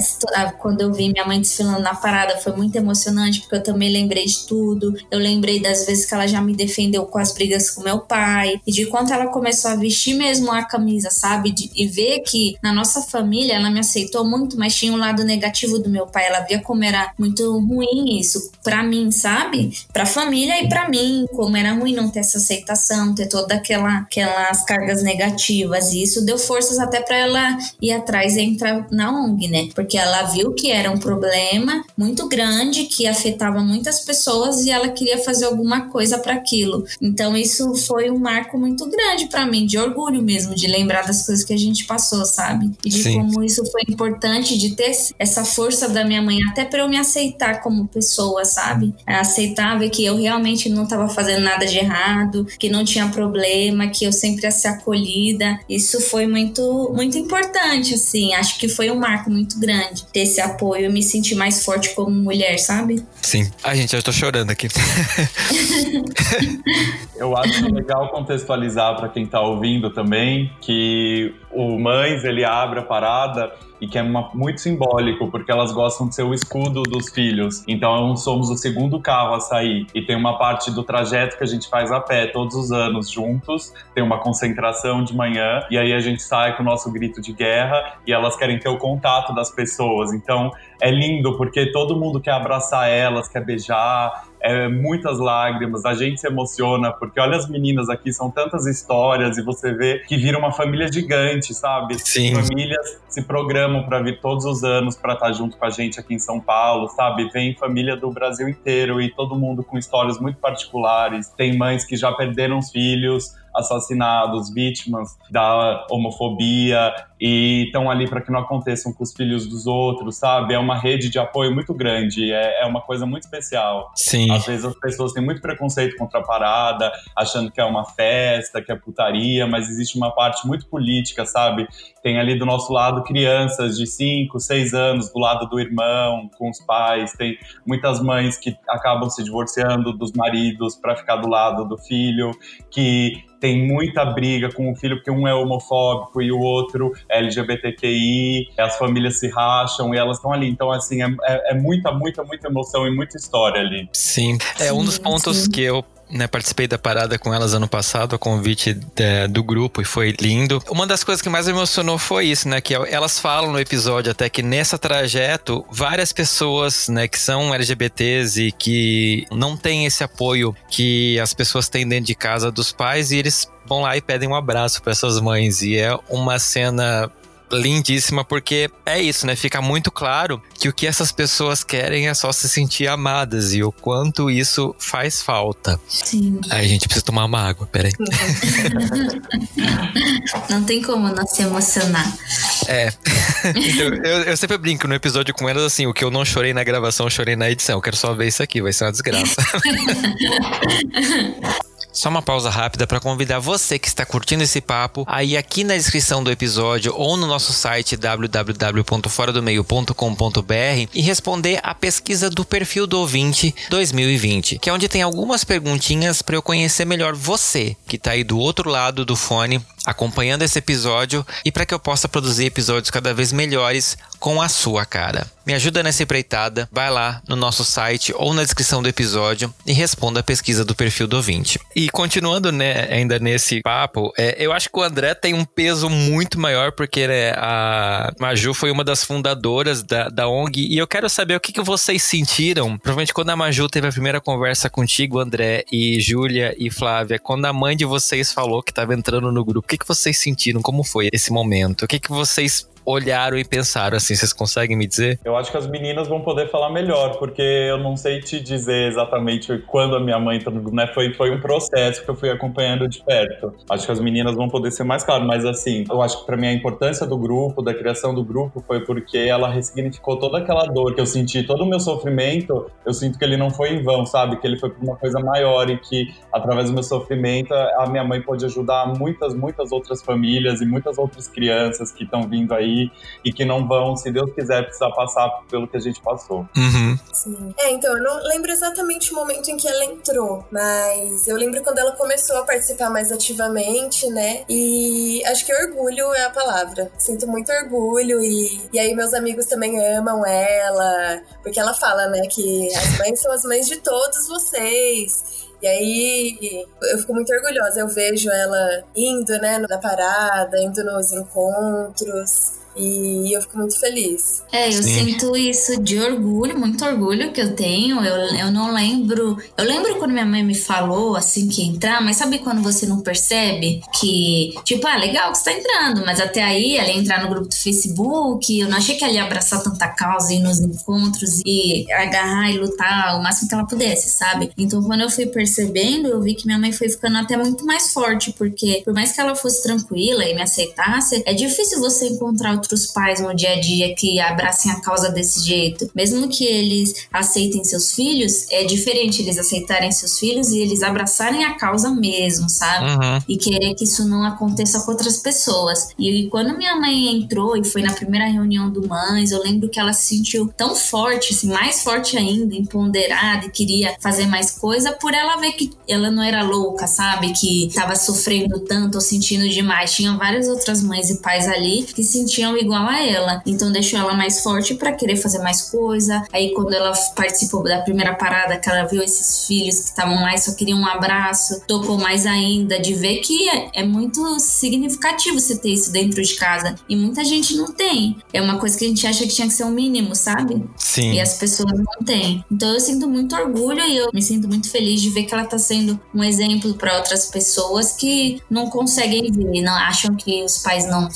quando eu vi minha mãe desfilando na parada, foi muito emocionante, porque eu também lembrei de tudo. Eu lembrei das vezes que ela já me defendeu com as brigas com meu pai, e de quanto ela começou a vestir mesmo a camisa, sabe? De, e ver que na nossa família ela me aceitou muito, mas tinha um lado negativo do meu pai. Ela via como era muito ruim isso para mim, sabe? Pra família e para mim, como era ruim não ter essa aceitação, ter toda aquela aquelas cargas negativas. E isso deu forças até para ela ir atrás e entrar na ONG, né? Porque ela viu que era um problema muito grande que afetava muitas pessoas e ela queria fazer alguma coisa para aquilo. Então isso foi um marco muito grande para mim, de orgulho mesmo, de lembrar das coisas que a gente passou, sabe? E de Sim. como isso foi importante de ter essa força da minha mãe até para eu me aceitar como pessoa, sabe? Aceitar ver que eu realmente não estava fazendo nada de errado, que não tinha problema, que eu sempre acolhida. Isso foi muito muito importante, assim. Acho que foi um marco muito grande ter esse apoio, eu me sentir mais forte como mulher, sabe? Sim. Ai, gente, eu tô chorando aqui. eu acho legal contextualizar para quem tá ouvindo também que o Mães, ele abre a parada e que é uma, muito simbólico, porque elas gostam de ser o escudo dos filhos. Então somos o segundo carro a sair. E tem uma parte do trajeto que a gente faz a pé todos os anos juntos, tem uma concentração de manhã, e aí a gente sai com o nosso grito de guerra e elas querem ter o contato das pessoas. Então é lindo, porque todo mundo quer abraçar elas, quer beijar, é, muitas lágrimas, a gente se emociona, porque olha as meninas aqui, são tantas histórias e você vê que vira uma família gigante, sabe? Sim. Famílias se programam para vir todos os anos para estar tá junto com a gente aqui em São Paulo, sabe? Vem família do Brasil inteiro e todo mundo com histórias muito particulares. Tem mães que já perderam os filhos, assassinados, vítimas da homofobia e estão ali para que não aconteçam com os filhos dos outros, sabe? É uma rede de apoio muito grande, é, é uma coisa muito especial. Sim. Às vezes as pessoas têm muito preconceito contra a parada, achando que é uma festa, que é putaria, mas existe uma parte muito política, sabe? Tem ali do nosso lado crianças de 5, 6 anos do lado do irmão, com os pais, tem muitas mães que acabam se divorciando dos maridos para ficar do lado do filho, que tem muita briga com o filho, porque um é homofóbico e o outro é LGBTQI, as famílias se racham e elas estão ali. Então, assim, é, é, é, muita, muita, muita emoção e muita história ali. Sim, é um dos pontos sim. que eu né, participei da parada com elas ano passado, a convite de, do grupo, e foi lindo. Uma das coisas que mais me emocionou foi isso, né? Que elas falam no episódio até que nessa trajeto, várias pessoas, né, que são LGBTs e que não têm esse apoio que as pessoas têm dentro de casa dos pais, e eles vão lá e pedem um abraço para essas mães. E é uma cena lindíssima, porque é isso, né? Fica muito claro que o que essas pessoas querem é só se sentir amadas e o quanto isso faz falta. Sim. Aí a gente precisa tomar uma água, peraí. não tem como não se emocionar. É. então, eu, eu, sempre brinco no episódio com elas assim: o que eu não chorei na gravação, chorei na edição. Eu quero só ver isso aqui, vai ser uma desgraça. Só uma pausa rápida para convidar você que está curtindo esse papo aí aqui na descrição do episódio ou no nosso site www.foradomeio.com.br e responder a pesquisa do perfil do ouvinte 2020, que é onde tem algumas perguntinhas para eu conhecer melhor você que está aí do outro lado do fone acompanhando esse episódio e para que eu possa produzir episódios cada vez melhores com a sua cara. Me ajuda nessa empreitada, vai lá no nosso site ou na descrição do episódio e responda a pesquisa do perfil do ouvinte. E continuando né, ainda nesse papo, é, eu acho que o André tem um peso muito maior porque né, a Maju foi uma das fundadoras da, da ONG e eu quero saber o que, que vocês sentiram, provavelmente quando a Maju teve a primeira conversa contigo, André, e Júlia e Flávia, quando a mãe de vocês falou que estava entrando no grupo que, que vocês sentiram? Como foi esse momento? O que, que vocês olharam e pensaram assim? Vocês conseguem me dizer? Eu acho que as meninas vão poder falar melhor, porque eu não sei te dizer exatamente quando a minha mãe grupo, né? Foi, foi um processo que eu fui acompanhando de perto. Acho que as meninas vão poder ser mais claras, mas assim, eu acho que para mim a importância do grupo, da criação do grupo, foi porque ela ressignificou toda aquela dor que eu senti, todo o meu sofrimento, eu sinto que ele não foi em vão, sabe? Que ele foi por uma coisa maior e que, através do meu sofrimento, a minha mãe pôde ajudar muitas, muitas outras famílias e muitas outras crianças que estão vindo aí e que não vão, se Deus quiser, precisar passar pelo que a gente passou. Uhum. Sim. É, então, eu não lembro exatamente o momento em que ela entrou, mas eu lembro quando ela começou a participar mais ativamente, né? E acho que orgulho é a palavra. Sinto muito orgulho e, e aí meus amigos também amam ela, porque ela fala, né, que as mães são as mães de todos vocês. E aí eu fico muito orgulhosa. Eu vejo ela indo, né, na parada, indo nos encontros. E eu fico muito feliz. É, eu Sim. sinto isso de orgulho, muito orgulho que eu tenho. Eu, eu não lembro. Eu lembro quando minha mãe me falou assim que entrar, mas sabe quando você não percebe que, tipo, ah, legal que você tá entrando, mas até aí ela ia entrar no grupo do Facebook. Eu não achei que ela ia abraçar tanta causa e ir nos encontros e agarrar e lutar o máximo que ela pudesse, sabe? Então quando eu fui percebendo, eu vi que minha mãe foi ficando até muito mais forte, porque por mais que ela fosse tranquila e me aceitasse, é difícil você encontrar outros pais no dia a dia que abracem a causa desse jeito. Mesmo que eles aceitem seus filhos, é diferente eles aceitarem seus filhos e eles abraçarem a causa mesmo, sabe? Uhum. E querer que isso não aconteça com outras pessoas. E quando minha mãe entrou e foi na primeira reunião do Mães, eu lembro que ela se sentiu tão forte, assim, mais forte ainda, empoderada e queria fazer mais coisa por ela ver que ela não era louca, sabe? Que tava sofrendo tanto ou sentindo demais. Tinha várias outras mães e pais ali que sentiam igual a ela. Então deixou ela mais forte para querer fazer mais coisa. Aí quando ela participou da primeira parada, que ela viu esses filhos que estavam lá e só queriam um abraço, tocou mais ainda de ver que é, é muito significativo você ter isso dentro de casa. E muita gente não tem. É uma coisa que a gente acha que tinha que ser um mínimo, sabe? Sim. E as pessoas não têm. Então eu sinto muito orgulho e eu me sinto muito feliz de ver que ela tá sendo um exemplo para outras pessoas que não conseguem ver, não acham que os pais não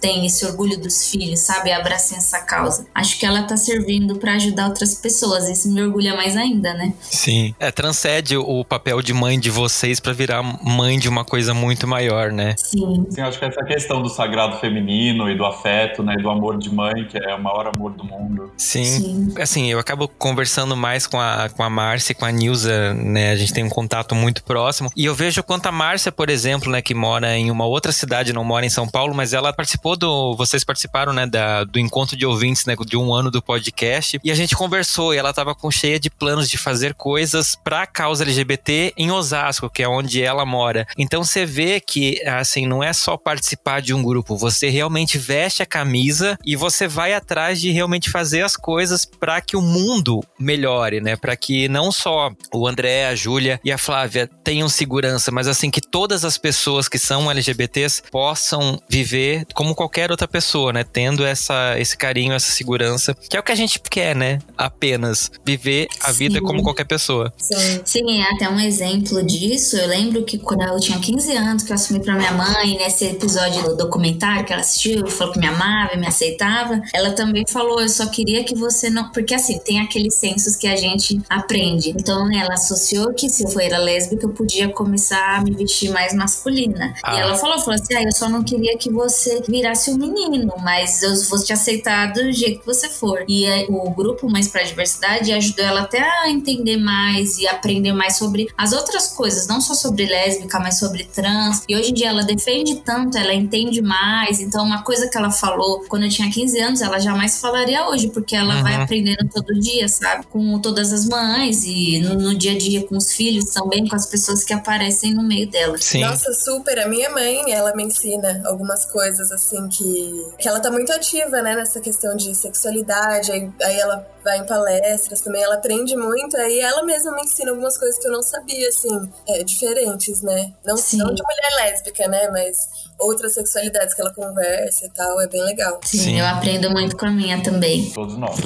têm esse orgulho dos filhos, sabe? Abracem essa causa. Acho que ela tá servindo para ajudar outras pessoas. Isso me orgulha mais ainda, né? Sim. É, transcende o papel de mãe de vocês para virar mãe de uma coisa muito maior, né? Sim. Sim, acho que essa questão do sagrado feminino e do afeto, né? Do amor de mãe, que é o maior amor do mundo. Sim. Sim. Assim, eu acabo conversando mais com a, com a Márcia e com a Nilza, né? A gente tem um contato muito próximo. E eu vejo quanto a Márcia, por exemplo, né? Que mora em uma outra cidade, não mora em São Paulo, mas ela participou do. Vocês participaram, né, da, do encontro de ouvintes, né, de um ano do podcast, e a gente conversou e ela tava com cheia de planos de fazer coisas pra causa LGBT em Osasco, que é onde ela mora. Então você vê que, assim, não é só participar de um grupo, você realmente veste a camisa e você vai atrás de realmente fazer as coisas para que o mundo melhore, né, para que não só o André, a Júlia e a Flávia tenham segurança, mas assim que todas as pessoas que são LGBTs possam viver como qualquer outra pessoa pessoa, né? Tendo essa, esse carinho, essa segurança, que é o que a gente quer, né? Apenas viver a vida Sim. como qualquer pessoa. Sim. Sim, é até um exemplo disso. Eu lembro que quando eu tinha 15 anos, que eu assumi pra minha mãe, nesse episódio do documentário que ela assistiu, falou que me amava, me aceitava, ela também falou: Eu só queria que você não. Porque assim, tem aqueles sensos que a gente aprende. Então, né, ela associou que se eu for lésbica, eu podia começar a me vestir mais masculina. Ah. E ela falou: falou assim, ah, eu só não queria que você virasse um menino, mas eu vou te aceitar do jeito que você for. E o grupo Mais para a Diversidade ajudou ela até a entender mais e aprender mais sobre as outras coisas, não só sobre lésbica, mas sobre trans. E hoje em dia ela defende tanto, ela entende mais. Então, uma coisa que ela falou quando eu tinha 15 anos, ela jamais falaria hoje, porque ela uhum. vai aprendendo todo dia, sabe? Com todas as mães e no, no, dia a dia com os filhos também, com as pessoas que aparecem no meio dela. Sim. Nossa, super. A minha mãe, ela me ensina algumas coisas assim que, que ela tá muito ativa, né, nessa questão de sexualidade, aí, aí ela vai em palestras também, ela aprende muito, aí ela mesma me ensina algumas coisas que eu não sabia, assim, é, diferentes, né? Não, não de mulher lésbica, né, mas outras sexualidades que ela conversa e tal, é bem legal. Sim, Sim. eu aprendo muito com a minha também. Todos nós.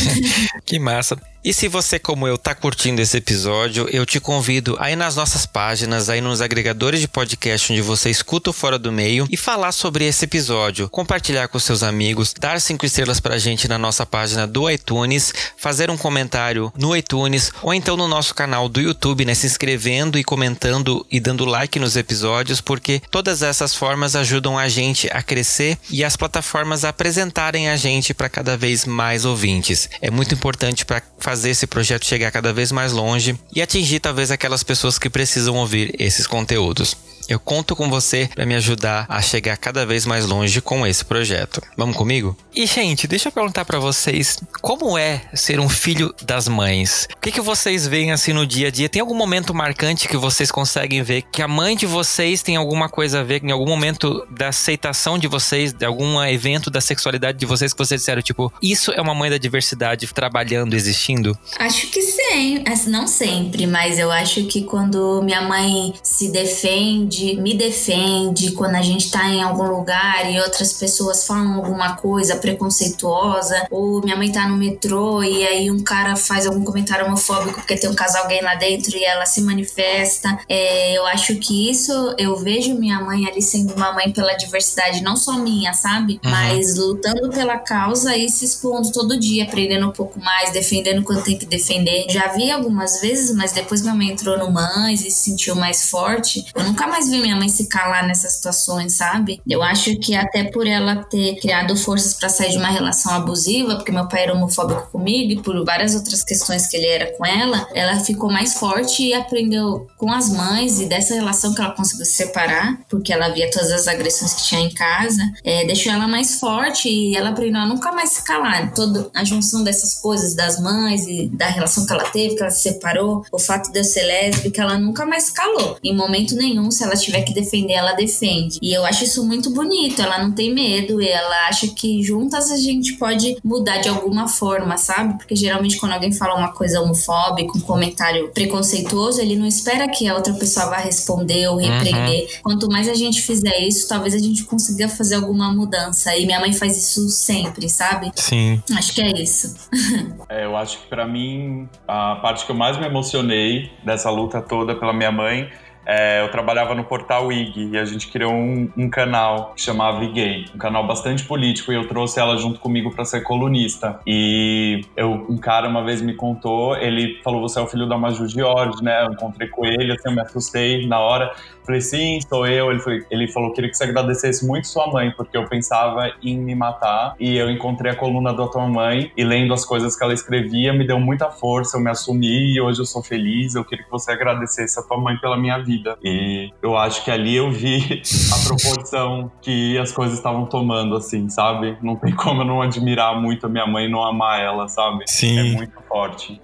que massa. E se você, como eu, tá curtindo esse episódio, eu te convido aí nas nossas páginas, aí nos agregadores de podcast onde você escuta o Fora do Meio e falar sobre esse episódio, compartilhar com seus amigos, dar cinco estrelas pra gente na nossa página do iTunes, fazer um comentário no iTunes ou então no nosso canal do YouTube, né? Se inscrevendo e comentando e dando like nos episódios, porque todas essas formas ajudam a gente a crescer e as plataformas a apresentarem a gente para cada vez mais ouvintes. É muito importante para fazer esse projeto chegar cada vez mais longe e atingir talvez aquelas pessoas que precisam ouvir esses conteúdos. Eu conto com você para me ajudar a chegar cada vez mais longe com esse projeto. Vamos comigo? E gente, deixa eu perguntar para vocês, como é ser um filho das mães? O que, que vocês veem assim no dia a dia? Tem algum momento marcante que vocês conseguem ver que a mãe de vocês tem alguma coisa a ver em algum momento da aceitação de vocês, de algum evento da sexualidade de vocês que vocês disseram tipo, isso é uma mãe da diversidade trabalhando, existindo? Acho que sim, não sempre, mas eu acho que quando minha mãe se defende defende, me defende quando a gente tá em algum lugar e outras pessoas falam alguma coisa preconceituosa, ou minha mãe tá no metrô e aí um cara faz algum comentário homofóbico porque tem um casal gay lá dentro e ela se manifesta. É, eu acho que isso, eu vejo minha mãe ali sendo uma mãe pela diversidade, não só minha, sabe? Uhum. Mas lutando pela causa e se expondo todo dia, aprendendo um pouco mais, defendendo quando tem que defender. Já vi algumas vezes, mas depois minha mãe entrou no Mães e se sentiu mais forte. Eu nunca mais vi minha mãe se calar nessas situações, sabe? Eu acho que até por ela ter criado forças para sair de uma relação abusiva, porque meu pai era homofóbico comigo e por várias outras questões que ele era com ela, ela ficou mais forte e aprendeu com as mães e dessa relação que ela conseguiu se separar, porque ela via todas as agressões que tinha em casa, é, deixou ela mais forte e ela aprendeu a nunca mais se calar. Toda a junção dessas coisas das mães e da relação que ela teve, que ela se separou, o fato de eu ser lésbica, ela nunca mais se calou. Em momento nenhum, se ela tiver que defender, ela defende. E eu acho isso muito bonito. Ela não tem medo, ela acha que juntas a gente pode mudar de alguma forma, sabe? Porque geralmente quando alguém fala uma coisa homofóbica, um comentário preconceituoso, ele não espera que a outra pessoa vá responder ou repreender. Uhum. Quanto mais a gente fizer isso, talvez a gente consiga fazer alguma mudança. E minha mãe faz isso sempre, sabe? Sim. Acho que é isso. é, eu acho que para mim a parte que eu mais me emocionei dessa luta toda pela minha mãe é, eu trabalhava no portal IG e a gente criou um, um canal que chamava Gay, um canal bastante político, e eu trouxe ela junto comigo para ser colunista. E eu, um cara uma vez me contou, ele falou: Você é o filho da Maju George, né? Eu encontrei com ele, assim, eu me assustei na hora. Falei, sim, sou eu. Ele, foi, ele falou, queria que você agradecesse muito sua mãe, porque eu pensava em me matar. E eu encontrei a coluna da tua mãe e lendo as coisas que ela escrevia, me deu muita força, eu me assumi e hoje eu sou feliz. Eu queria que você agradecesse a tua mãe pela minha vida. E eu acho que ali eu vi a proporção que as coisas estavam tomando, assim, sabe? Não tem como eu não admirar muito a minha mãe e não amar ela, sabe? Sim. É muito forte.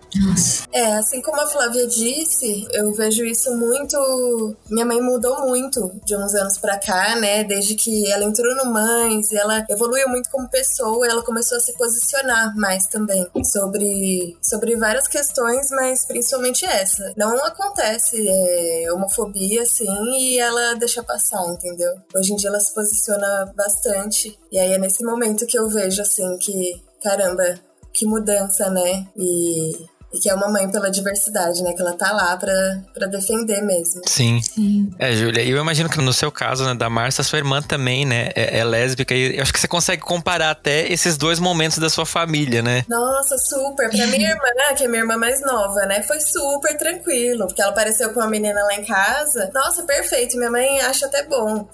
É, assim como a Flávia disse, eu vejo isso muito. Minha mãe mudou muito de uns anos pra cá, né? Desde que ela entrou no Mães ela evoluiu muito como pessoa, ela começou a se posicionar mais também sobre, sobre várias questões, mas principalmente essa. Não acontece é, homofobia assim e ela deixa passar, entendeu? Hoje em dia ela se posiciona bastante. E aí é nesse momento que eu vejo assim que, caramba, que mudança, né? E e que é uma mãe pela diversidade, né? Que ela tá lá pra, pra defender mesmo. Sim. Sim. É, Júlia, eu imagino que no seu caso, né, da Márcia, sua irmã também, né, é, é, lésbica. E eu acho que você consegue comparar até esses dois momentos da sua família, né? Nossa, super. Pra minha irmã, que é minha irmã mais nova, né, foi super tranquilo. Porque ela apareceu com uma menina lá em casa. Nossa, perfeito. Minha mãe acha até bom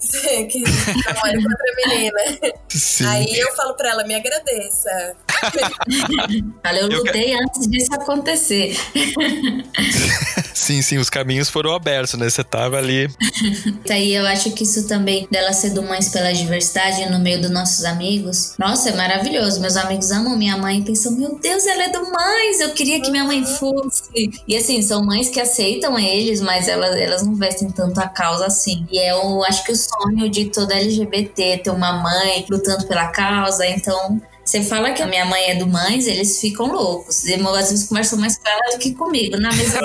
que namore com outra menina. Sim. Aí eu falo pra ela, me agradeça. Olha, eu lutei eu... antes disso acontecer acontecer. sim, sim, os caminhos foram abertos, né? Você tava ali. Aí eu acho que isso também, dela ser do Mães pela Diversidade no meio dos nossos amigos, nossa, é maravilhoso. Meus amigos amam minha mãe e pensam, meu Deus, ela é do Mães, eu queria que minha mãe fosse. E assim, são mães que aceitam eles, mas elas, elas não vestem tanto a causa assim. E é o, acho que o sonho de toda LGBT ter uma mãe lutando pela causa, então você fala que a minha mãe é do mães, eles ficam loucos. E às vezes conversam mais com ela do que comigo, na mesa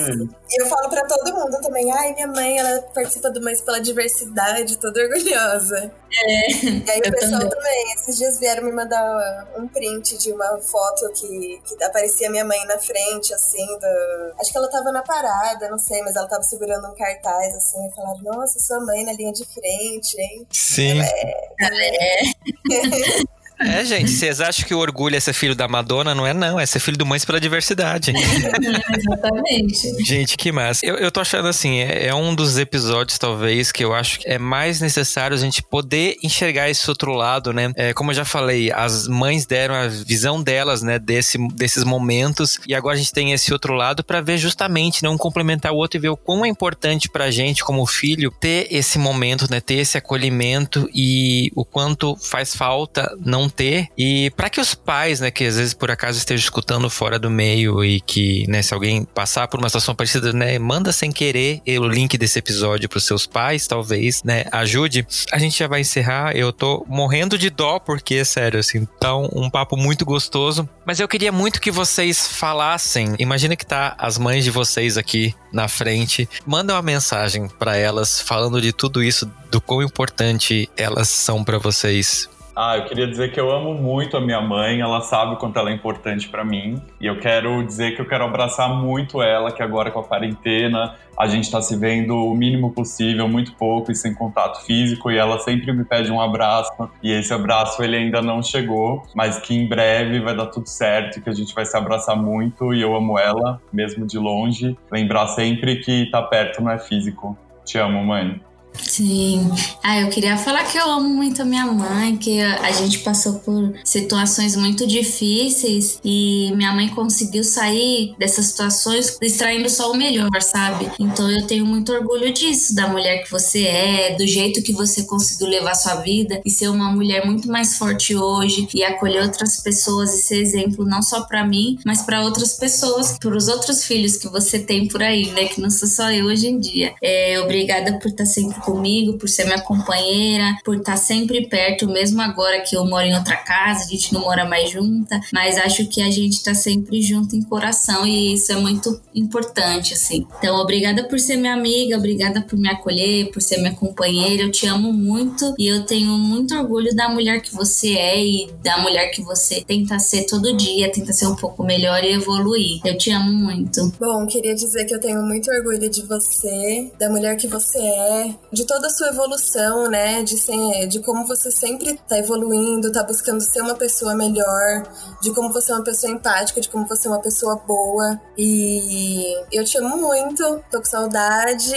Sim, E eu falo pra todo mundo também, ai, minha mãe, ela participa do Mães pela Diversidade, toda orgulhosa. É. E aí o pessoal também. também. esses dias vieram me mandar um print de uma foto que, que aparecia minha mãe na frente, assim, do... acho que ela tava na parada, não sei, mas ela tava segurando um cartaz, assim, e falaram, nossa, sua mãe na linha de frente, hein? Sim. É. é. É, gente, vocês acham que o orgulho é ser filho da Madonna? Não é, não. É ser filho do Mães pela Diversidade. É, exatamente. Gente, que massa. Eu, eu tô achando assim, é, é, um dos episódios, talvez, que eu acho que é mais necessário a gente poder enxergar esse outro lado, né? É, como eu já falei, as mães deram a visão delas, né, desse, desses momentos, e agora a gente tem esse outro lado para ver justamente, né, um complementar o outro e ver o quão é importante pra gente, como filho, ter esse momento, né, ter esse acolhimento e o quanto faz falta não ter. E para que os pais, né, que às vezes por acaso estejam escutando fora do meio e que, né, se alguém passar por uma situação parecida, né, manda sem querer o link desse episódio para os seus pais, talvez, né, ajude. A gente já vai encerrar. Eu tô morrendo de dó porque, sério, assim, tá um, um papo muito gostoso. Mas eu queria muito que vocês falassem. Imagina que tá as mães de vocês aqui na frente. Manda uma mensagem para elas falando de tudo isso, do quão importante elas são para vocês. Ah, eu queria dizer que eu amo muito a minha mãe, ela sabe o quanto ela é importante para mim. E eu quero dizer que eu quero abraçar muito ela, que agora com a quarentena a gente tá se vendo o mínimo possível, muito pouco e sem contato físico, e ela sempre me pede um abraço. E esse abraço ele ainda não chegou, mas que em breve vai dar tudo certo, que a gente vai se abraçar muito e eu amo ela, mesmo de longe. Lembrar sempre que tá perto não é físico. Te amo, mãe. Sim. Ah, eu queria falar que eu amo muito a minha mãe, que a gente passou por situações muito difíceis e minha mãe conseguiu sair dessas situações extraindo só o melhor, sabe? Então eu tenho muito orgulho disso, da mulher que você é, do jeito que você conseguiu levar sua vida e ser uma mulher muito mais forte hoje e acolher outras pessoas e ser exemplo não só para mim, mas para outras pessoas, para os outros filhos que você tem por aí, né? Que não sou só eu hoje em dia. É, obrigada por estar sempre comigo, por ser minha companheira, por estar sempre perto, mesmo agora que eu moro em outra casa, a gente não mora mais junta, mas acho que a gente tá sempre junto em coração e isso é muito importante, assim. Então, obrigada por ser minha amiga, obrigada por me acolher, por ser minha companheira. Eu te amo muito e eu tenho muito orgulho da mulher que você é e da mulher que você tenta ser todo dia, tenta ser um pouco melhor e evoluir. Eu te amo muito. Bom, queria dizer que eu tenho muito orgulho de você, da mulher que você é, de toda a sua evolução, né? De, ser, de como você sempre tá evoluindo, tá buscando ser uma pessoa melhor, de como você é uma pessoa empática, de como você é uma pessoa boa. E eu te amo muito, tô com saudade.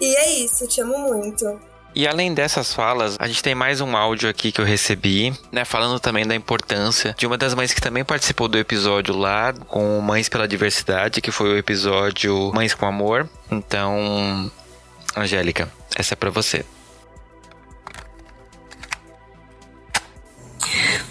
E é isso, te amo muito. E além dessas falas, a gente tem mais um áudio aqui que eu recebi, né, falando também da importância de uma das mães que também participou do episódio lá com Mães pela Diversidade, que foi o episódio Mães com Amor. Então, Angélica, essa é para você.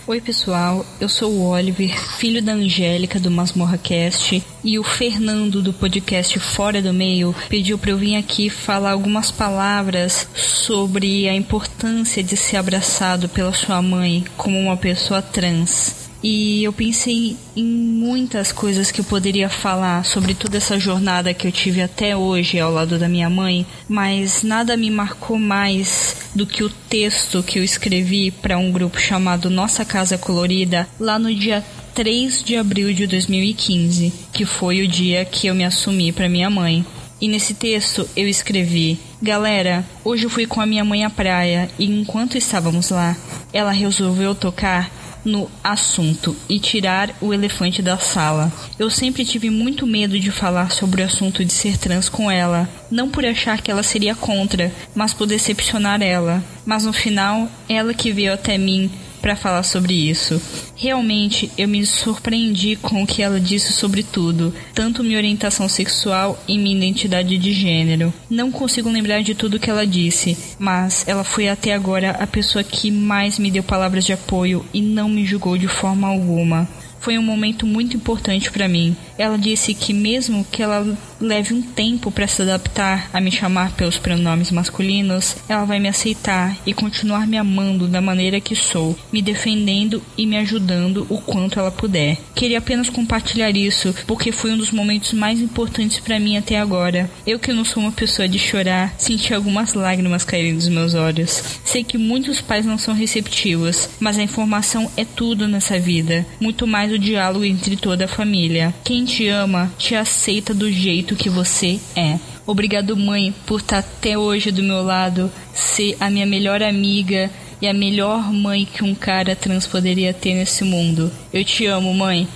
Oi pessoal, eu sou o Oliver, filho da Angélica do Masmorra Cast, e o Fernando do podcast Fora do Meio pediu para eu vir aqui falar algumas palavras sobre a importância de ser abraçado pela sua mãe como uma pessoa trans. E eu pensei em muitas coisas que eu poderia falar sobre toda essa jornada que eu tive até hoje ao lado da minha mãe, mas nada me marcou mais do que o texto que eu escrevi para um grupo chamado Nossa Casa Colorida lá no dia 3 de abril de 2015, que foi o dia que eu me assumi para minha mãe. E nesse texto eu escrevi: Galera, hoje eu fui com a minha mãe à praia e enquanto estávamos lá, ela resolveu tocar no assunto e tirar o elefante da sala. Eu sempre tive muito medo de falar sobre o assunto de ser trans com ela, não por achar que ela seria contra, mas por decepcionar ela. Mas no final, ela que veio até mim para falar sobre isso. Realmente eu me surpreendi com o que ela disse sobre tudo, tanto minha orientação sexual e minha identidade de gênero. Não consigo lembrar de tudo que ela disse, mas ela foi até agora a pessoa que mais me deu palavras de apoio e não me julgou de forma alguma. Foi um momento muito importante para mim. Ela disse que mesmo que ela leve um tempo para se adaptar a me chamar pelos pronomes masculinos, ela vai me aceitar e continuar me amando da maneira que sou, me defendendo e me ajudando o quanto ela puder. Queria apenas compartilhar isso porque foi um dos momentos mais importantes para mim até agora. Eu que não sou uma pessoa de chorar, senti algumas lágrimas caírem dos meus olhos. Sei que muitos pais não são receptivos, mas a informação é tudo nessa vida, muito mais o diálogo entre toda a família. Quem te ama te aceita do jeito que você é. Obrigado, mãe, por estar até hoje do meu lado, ser a minha melhor amiga e a melhor mãe que um cara trans poderia ter nesse mundo. Eu te amo, mãe.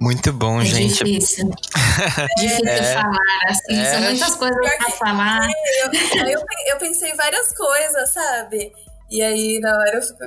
Muito bom, é gente. Difícil. difícil é, falar, assim. É. São muitas coisas pra falar. Eu, eu, eu pensei várias coisas, sabe? E aí, na hora eu fico.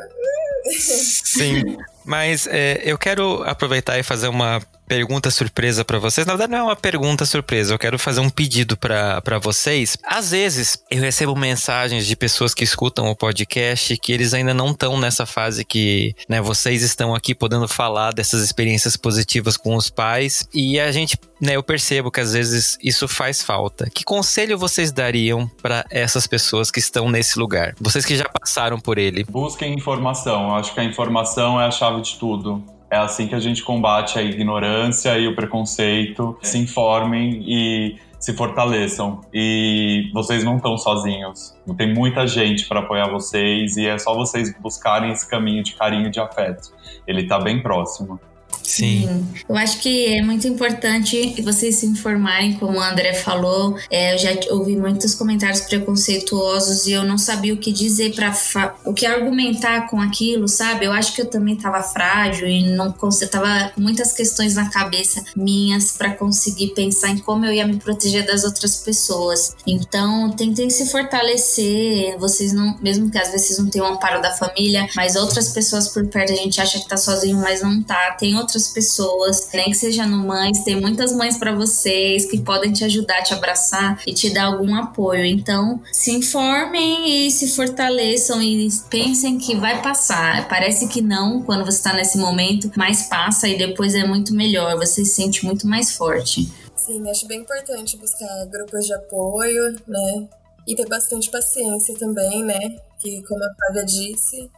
Sim. Mas é, eu quero aproveitar e fazer uma pergunta surpresa para vocês. Na verdade, não é uma pergunta surpresa, eu quero fazer um pedido para vocês. Às vezes, eu recebo mensagens de pessoas que escutam o podcast que eles ainda não estão nessa fase que né, vocês estão aqui podendo falar dessas experiências positivas com os pais. E a gente, né, eu percebo que às vezes isso faz falta. Que conselho vocês dariam para essas pessoas que estão nesse lugar? Vocês que já passaram por ele. Busquem informação. Eu acho que a informação é a chave de tudo. É assim que a gente combate a ignorância e o preconceito. Se informem e se fortaleçam. E vocês não estão sozinhos. Tem muita gente para apoiar vocês e é só vocês buscarem esse caminho de carinho e de afeto. Ele está bem próximo. Sim. Eu acho que é muito importante vocês se informarem, como o André falou. É, eu já ouvi muitos comentários preconceituosos e eu não sabia o que dizer para o que argumentar com aquilo, sabe? Eu acho que eu também tava frágil e não tava com muitas questões na cabeça minhas para conseguir pensar em como eu ia me proteger das outras pessoas. Então, tentem se fortalecer. Vocês não, mesmo que às vezes não tenham amparo da família, mas outras pessoas por perto a gente acha que tá sozinho, mas não tá. Tem outras pessoas, nem que seja no Mães, tem muitas mães para vocês que podem te ajudar, te abraçar e te dar algum apoio. Então, se informem e se fortaleçam e pensem que vai passar. Parece que não quando você está nesse momento, mas passa e depois é muito melhor, você se sente muito mais forte. Sim, acho bem importante buscar grupos de apoio, né? E ter bastante paciência também, né? Que, como a Flávia disse,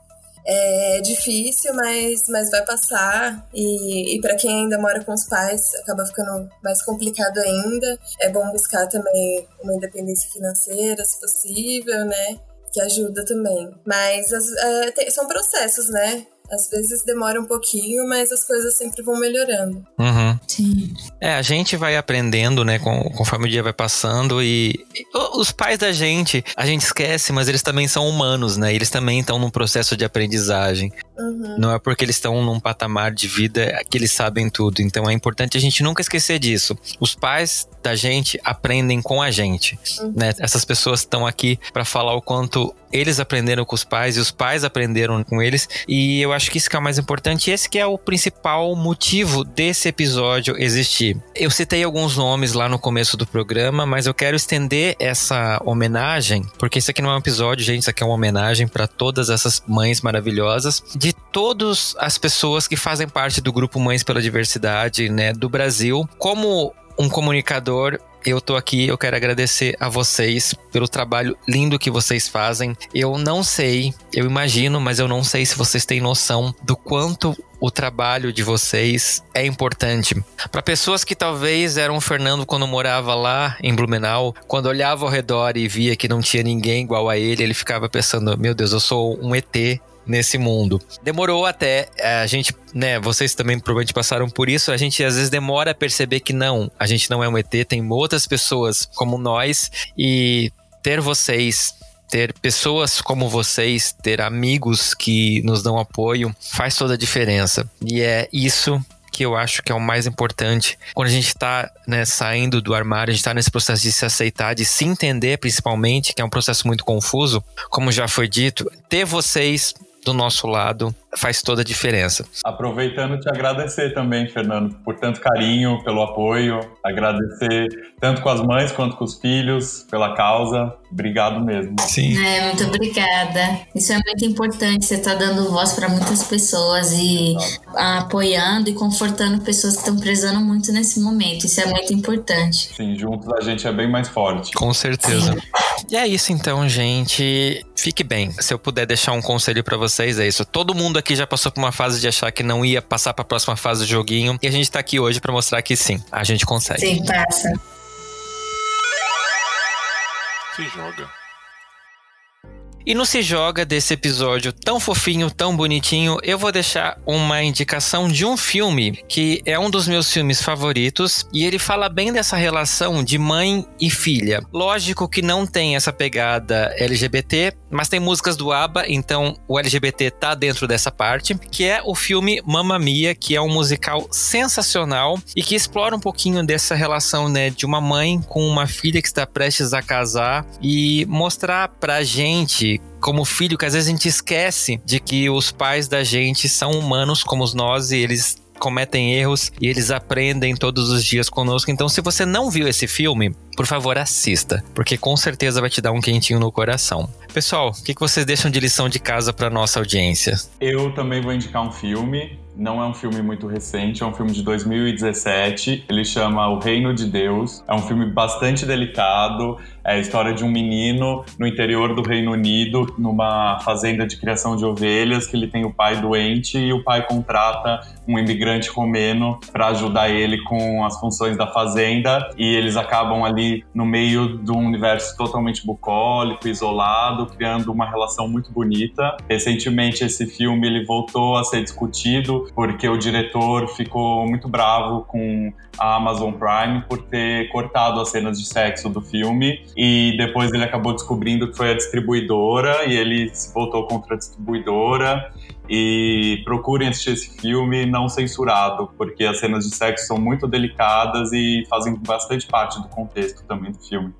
é difícil, mas, mas vai passar. E, e para quem ainda mora com os pais, acaba ficando mais complicado ainda. É bom buscar também uma independência financeira, se possível, né? Que ajuda também. Mas as, é, tem, são processos, né? Às vezes demora um pouquinho, mas as coisas sempre vão melhorando. Uhum. Sim. É, a gente vai aprendendo, né, com, conforme o dia vai passando e, e os pais da gente, a gente esquece, mas eles também são humanos, né? Eles também estão num processo de aprendizagem. Uhum. Não é porque eles estão num patamar de vida que eles sabem tudo. Então é importante a gente nunca esquecer disso. Os pais da gente aprendem com a gente, uhum. né? Essas pessoas estão aqui para falar o quanto eles aprenderam com os pais e os pais aprenderam com eles. E eu acho que isso que é o mais importante. Esse que é o principal motivo desse episódio existir. Eu citei alguns nomes lá no começo do programa, mas eu quero estender essa homenagem, porque isso aqui não é um episódio, gente, isso aqui é uma homenagem para todas essas mães maravilhosas de todas as pessoas que fazem parte do grupo Mães pela Diversidade, né, do Brasil. Como um comunicador, eu tô aqui, eu quero agradecer a vocês pelo trabalho lindo que vocês fazem. Eu não sei, eu imagino, mas eu não sei se vocês têm noção do quanto o trabalho de vocês é importante. Para pessoas que talvez eram o Fernando quando morava lá em Blumenau, quando olhava ao redor e via que não tinha ninguém igual a ele, ele ficava pensando: meu Deus, eu sou um ET nesse mundo. Demorou até é, a gente, né, vocês também provavelmente passaram por isso, a gente às vezes demora a perceber que não, a gente não é um ET, tem outras pessoas como nós e ter vocês ter pessoas como vocês, ter amigos que nos dão apoio, faz toda a diferença. E é isso que eu acho que é o mais importante. Quando a gente está né, saindo do armário, a gente está nesse processo de se aceitar, de se entender principalmente, que é um processo muito confuso, como já foi dito, ter vocês do nosso lado faz toda a diferença. Aproveitando te agradecer também, Fernando, por tanto carinho, pelo apoio, agradecer tanto com as mães quanto com os filhos pela causa. Obrigado mesmo. Sim. É, muito obrigada. Isso é muito importante. Você está dando voz para muitas pessoas e apoiando e confortando pessoas que estão prezando muito nesse momento. Isso é muito importante. Sim, juntos a gente é bem mais forte. Com certeza. Sim. E é isso então, gente. Fique bem. Se eu puder deixar um conselho para vocês, é isso. Todo mundo aqui já passou por uma fase de achar que não ia passar para a próxima fase do joguinho. E a gente tá aqui hoje para mostrar que sim, a gente consegue. Sim, passa. Se joga. E no Se Joga desse episódio tão fofinho, tão bonitinho, eu vou deixar uma indicação de um filme que é um dos meus filmes favoritos e ele fala bem dessa relação de mãe e filha. Lógico que não tem essa pegada LGBT, mas tem músicas do ABBA, então o LGBT tá dentro dessa parte, que é o filme Mamma Mia, que é um musical sensacional e que explora um pouquinho dessa relação, né, de uma mãe com uma filha que está prestes a casar e mostrar pra gente como filho que às vezes a gente esquece de que os pais da gente são humanos como nós e eles cometem erros e eles aprendem todos os dias conosco. Então, se você não viu esse filme, por favor, assista, porque com certeza vai te dar um quentinho no coração. Pessoal, o que, que vocês deixam de lição de casa para nossa audiência? Eu também vou indicar um filme. Não é um filme muito recente, é um filme de 2017. Ele chama O Reino de Deus. É um filme bastante delicado. É a história de um menino no interior do Reino Unido, numa fazenda de criação de ovelhas, que ele tem o pai doente e o pai contrata um imigrante romeno para ajudar ele com as funções da fazenda e eles acabam ali no meio de um universo totalmente bucólico, isolado, criando uma relação muito bonita. Recentemente esse filme ele voltou a ser discutido porque o diretor ficou muito bravo com a Amazon Prime por ter cortado as cenas de sexo do filme e depois ele acabou descobrindo que foi a distribuidora e ele se voltou contra a distribuidora e procurem assistir esse filme não censurado, porque as cenas de sexo são muito delicadas e fazem bastante parte do contexto também do filme.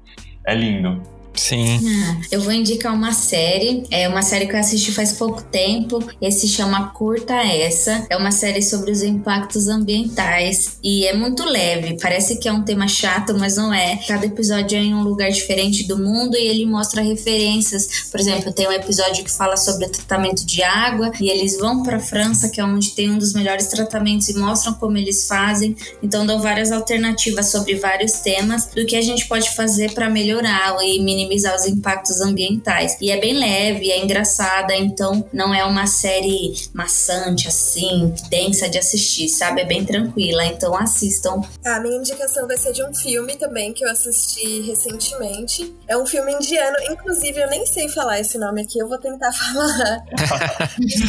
É lindo. Sim. Ah, eu vou indicar uma série, é uma série que eu assisti faz pouco tempo, e se chama Curta Essa. É uma série sobre os impactos ambientais e é muito leve, parece que é um tema chato, mas não é. Cada episódio é em um lugar diferente do mundo e ele mostra referências. Por exemplo, tem um episódio que fala sobre o tratamento de água e eles vão para França, que é onde tem um dos melhores tratamentos e mostram como eles fazem. Então dão várias alternativas sobre vários temas do que a gente pode fazer para melhorar e minimizar minimizar os impactos ambientais. E é bem leve, é engraçada, então não é uma série maçante assim, densa de assistir, sabe? É bem tranquila, então assistam. A minha indicação vai ser de um filme também que eu assisti recentemente. É um filme indiano, inclusive eu nem sei falar esse nome aqui, eu vou tentar falar.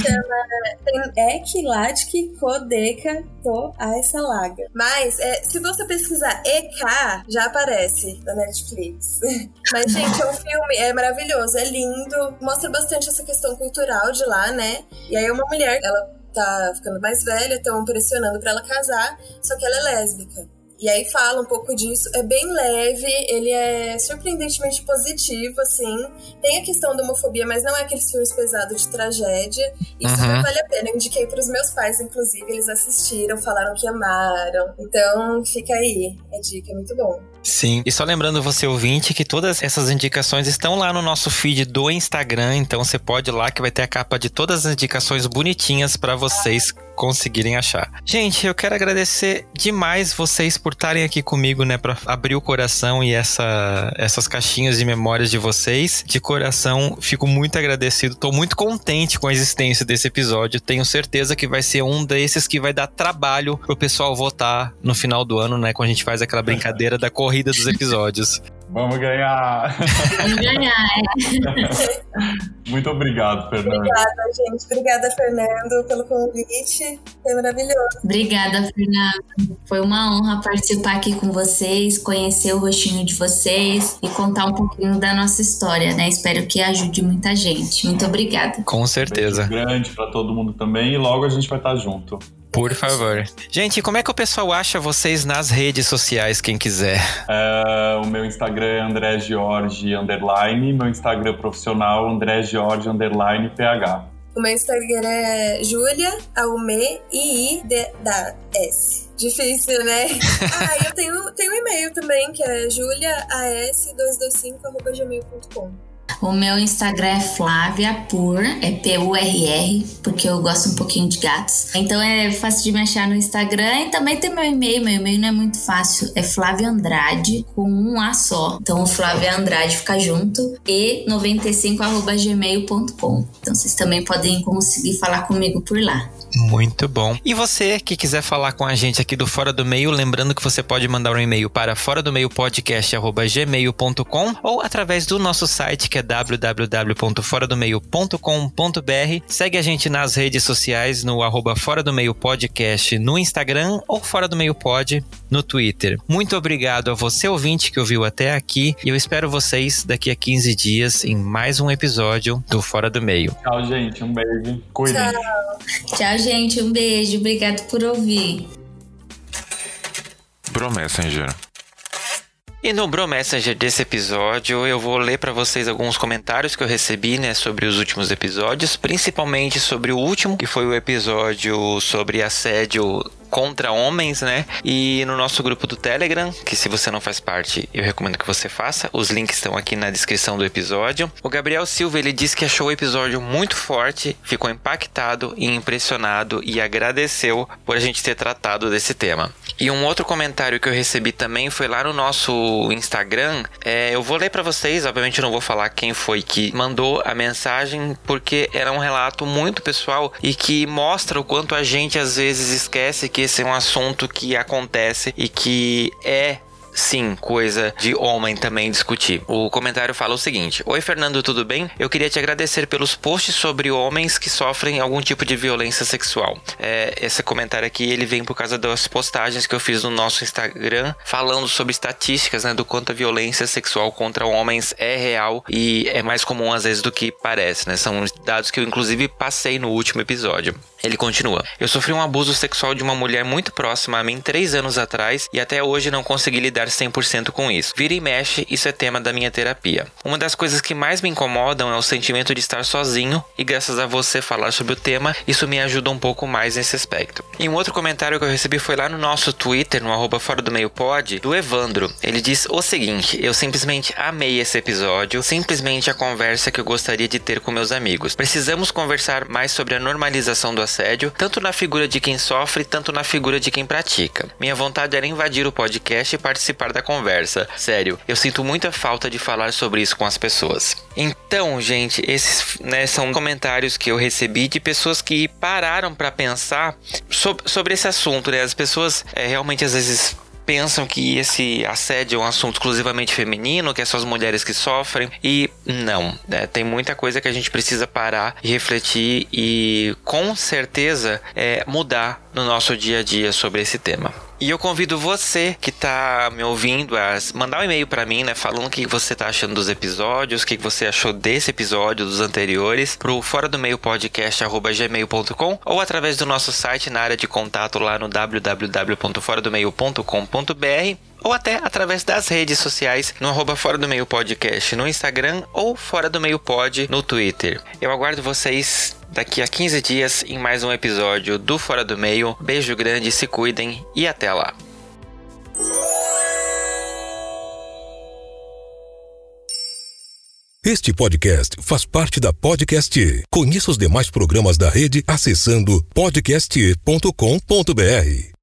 chama Ek Ladki Kodeka To Aisalaga. Mas é, se você pesquisar EK, já aparece na Netflix. Mas, gente, é um filme, é maravilhoso, é lindo, mostra bastante essa questão cultural de lá, né? E aí é uma mulher, ela tá ficando mais velha, estão pressionando para ela casar, só que ela é lésbica. E aí fala um pouco disso. É bem leve, ele é surpreendentemente positivo, assim. Tem a questão da homofobia, mas não é aqueles filmes pesados de tragédia. E uhum. super vale a pena. Eu indiquei pros meus pais, inclusive, eles assistiram, falaram que amaram. Então, fica aí. A dica é muito bom. Sim. E só lembrando você ouvinte que todas essas indicações estão lá no nosso feed do Instagram, então você pode ir lá que vai ter a capa de todas as indicações bonitinhas para vocês conseguirem achar. Gente, eu quero agradecer demais vocês por estarem aqui comigo, né, para abrir o coração e essa, essas caixinhas de memórias de vocês. De coração, fico muito agradecido, tô muito contente com a existência desse episódio. Tenho certeza que vai ser um desses que vai dar trabalho pro pessoal votar no final do ano, né, quando a gente faz aquela brincadeira da corrida dos episódios. Vamos ganhar! Vamos ganhar, é. Muito obrigado, Fernando. Obrigada, gente. Obrigada, Fernando, pelo convite. Foi maravilhoso. Obrigada, Fernando. Foi uma honra participar aqui com vocês, conhecer o rostinho de vocês e contar um pouquinho da nossa história, né? Espero que ajude muita gente. Muito obrigada. Com certeza. Um grande para todo mundo também e logo a gente vai estar junto. Por favor. Gente, como é que o pessoal acha vocês nas redes sociais, quem quiser? Uh, o meu Instagram é André George underline, meu Instagram profissional André George underline PH. O meu Instagram é Julia Alme I D da S. Difícil, né? ah, eu tenho, tenho um e-mail também, que é julias225.gmail.com. O meu Instagram é Flávia Pur, é P-U-R-R, porque eu gosto um pouquinho de gatos. Então é fácil de me achar no Instagram e também tem meu e-mail. Meu e-mail não é muito fácil, é Flávia Andrade com um A só. Então o Flávia Andrade fica junto e 95@gmail.com. Então vocês também podem conseguir falar comigo por lá. Muito bom. E você que quiser falar com a gente aqui do Fora do Meio, lembrando que você pode mandar um e-mail para fora do meio podcast@gmail.com ou através do nosso site que é www.foradomeio.com.br. Segue a gente nas redes sociais no arroba Fora do Meio Podcast no Instagram ou Fora do Meio Pod no Twitter. Muito obrigado a você ouvinte que ouviu até aqui e eu espero vocês daqui a 15 dias em mais um episódio do Fora do Meio. Tchau, gente. Um beijo. Cuidem. Tchau. Tchau, gente. Um beijo. Obrigado por ouvir. Bro Messenger. E no Bro Messenger desse episódio, eu vou ler para vocês alguns comentários que eu recebi, né, sobre os últimos episódios, principalmente sobre o último, que foi o episódio sobre assédio contra homens, né? E no nosso grupo do Telegram, que se você não faz parte, eu recomendo que você faça. Os links estão aqui na descrição do episódio. O Gabriel Silva, ele disse que achou o episódio muito forte, ficou impactado e impressionado e agradeceu por a gente ter tratado desse tema. E um outro comentário que eu recebi também foi lá no nosso Instagram. É, eu vou ler para vocês, obviamente eu não vou falar quem foi que mandou a mensagem, porque era um relato muito pessoal e que mostra o quanto a gente às vezes esquece que esse é um assunto que acontece e que é sim, coisa de homem também discutir. O comentário fala o seguinte: Oi, Fernando, tudo bem? Eu queria te agradecer pelos posts sobre homens que sofrem algum tipo de violência sexual. É, esse comentário aqui ele vem por causa das postagens que eu fiz no nosso Instagram falando sobre estatísticas, né, do quanto a violência sexual contra homens é real e é mais comum às vezes do que parece, né? São dados que eu inclusive passei no último episódio. Ele continua: Eu sofri um abuso sexual de uma mulher muito próxima a mim três anos atrás e até hoje não consegui lidar 100% com isso. Vira e mexe, isso é tema da minha terapia. Uma das coisas que mais me incomodam é o sentimento de estar sozinho e graças a você falar sobre o tema, isso me ajuda um pouco mais nesse aspecto. E um outro comentário que eu recebi foi lá no nosso Twitter, no arroba fora do meio pod, do Evandro. Ele diz o seguinte: Eu simplesmente amei esse episódio, simplesmente a conversa que eu gostaria de ter com meus amigos. Precisamos conversar mais sobre a normalização do assédio, tanto na figura de quem sofre, tanto na figura de quem pratica. Minha vontade era invadir o podcast e participar da conversa. Sério, eu sinto muita falta de falar sobre isso com as pessoas. Então, gente, esses né, são comentários que eu recebi de pessoas que pararam para pensar sobre, sobre esse assunto, né? As pessoas é, realmente às vezes pensam que esse assédio é um assunto exclusivamente feminino, que é só as mulheres que sofrem. E não, né? tem muita coisa que a gente precisa parar e refletir e com certeza é, mudar no nosso dia a dia sobre esse tema. E eu convido você que está me ouvindo a mandar um e-mail para mim, né, falando o que você está achando dos episódios, o que você achou desse episódio, dos anteriores, pro fora do meio podcast@gmail.com ou através do nosso site na área de contato lá no www.foradomeio.com.br ou até através das redes sociais no arroba Fora do Meio Podcast no Instagram ou Fora do Meio Pod no Twitter. Eu aguardo vocês daqui a 15 dias em mais um episódio do Fora do Meio. Beijo grande, se cuidem e até lá. Este podcast faz parte da Podcast. Conheça os demais programas da rede acessando podcast.com.br.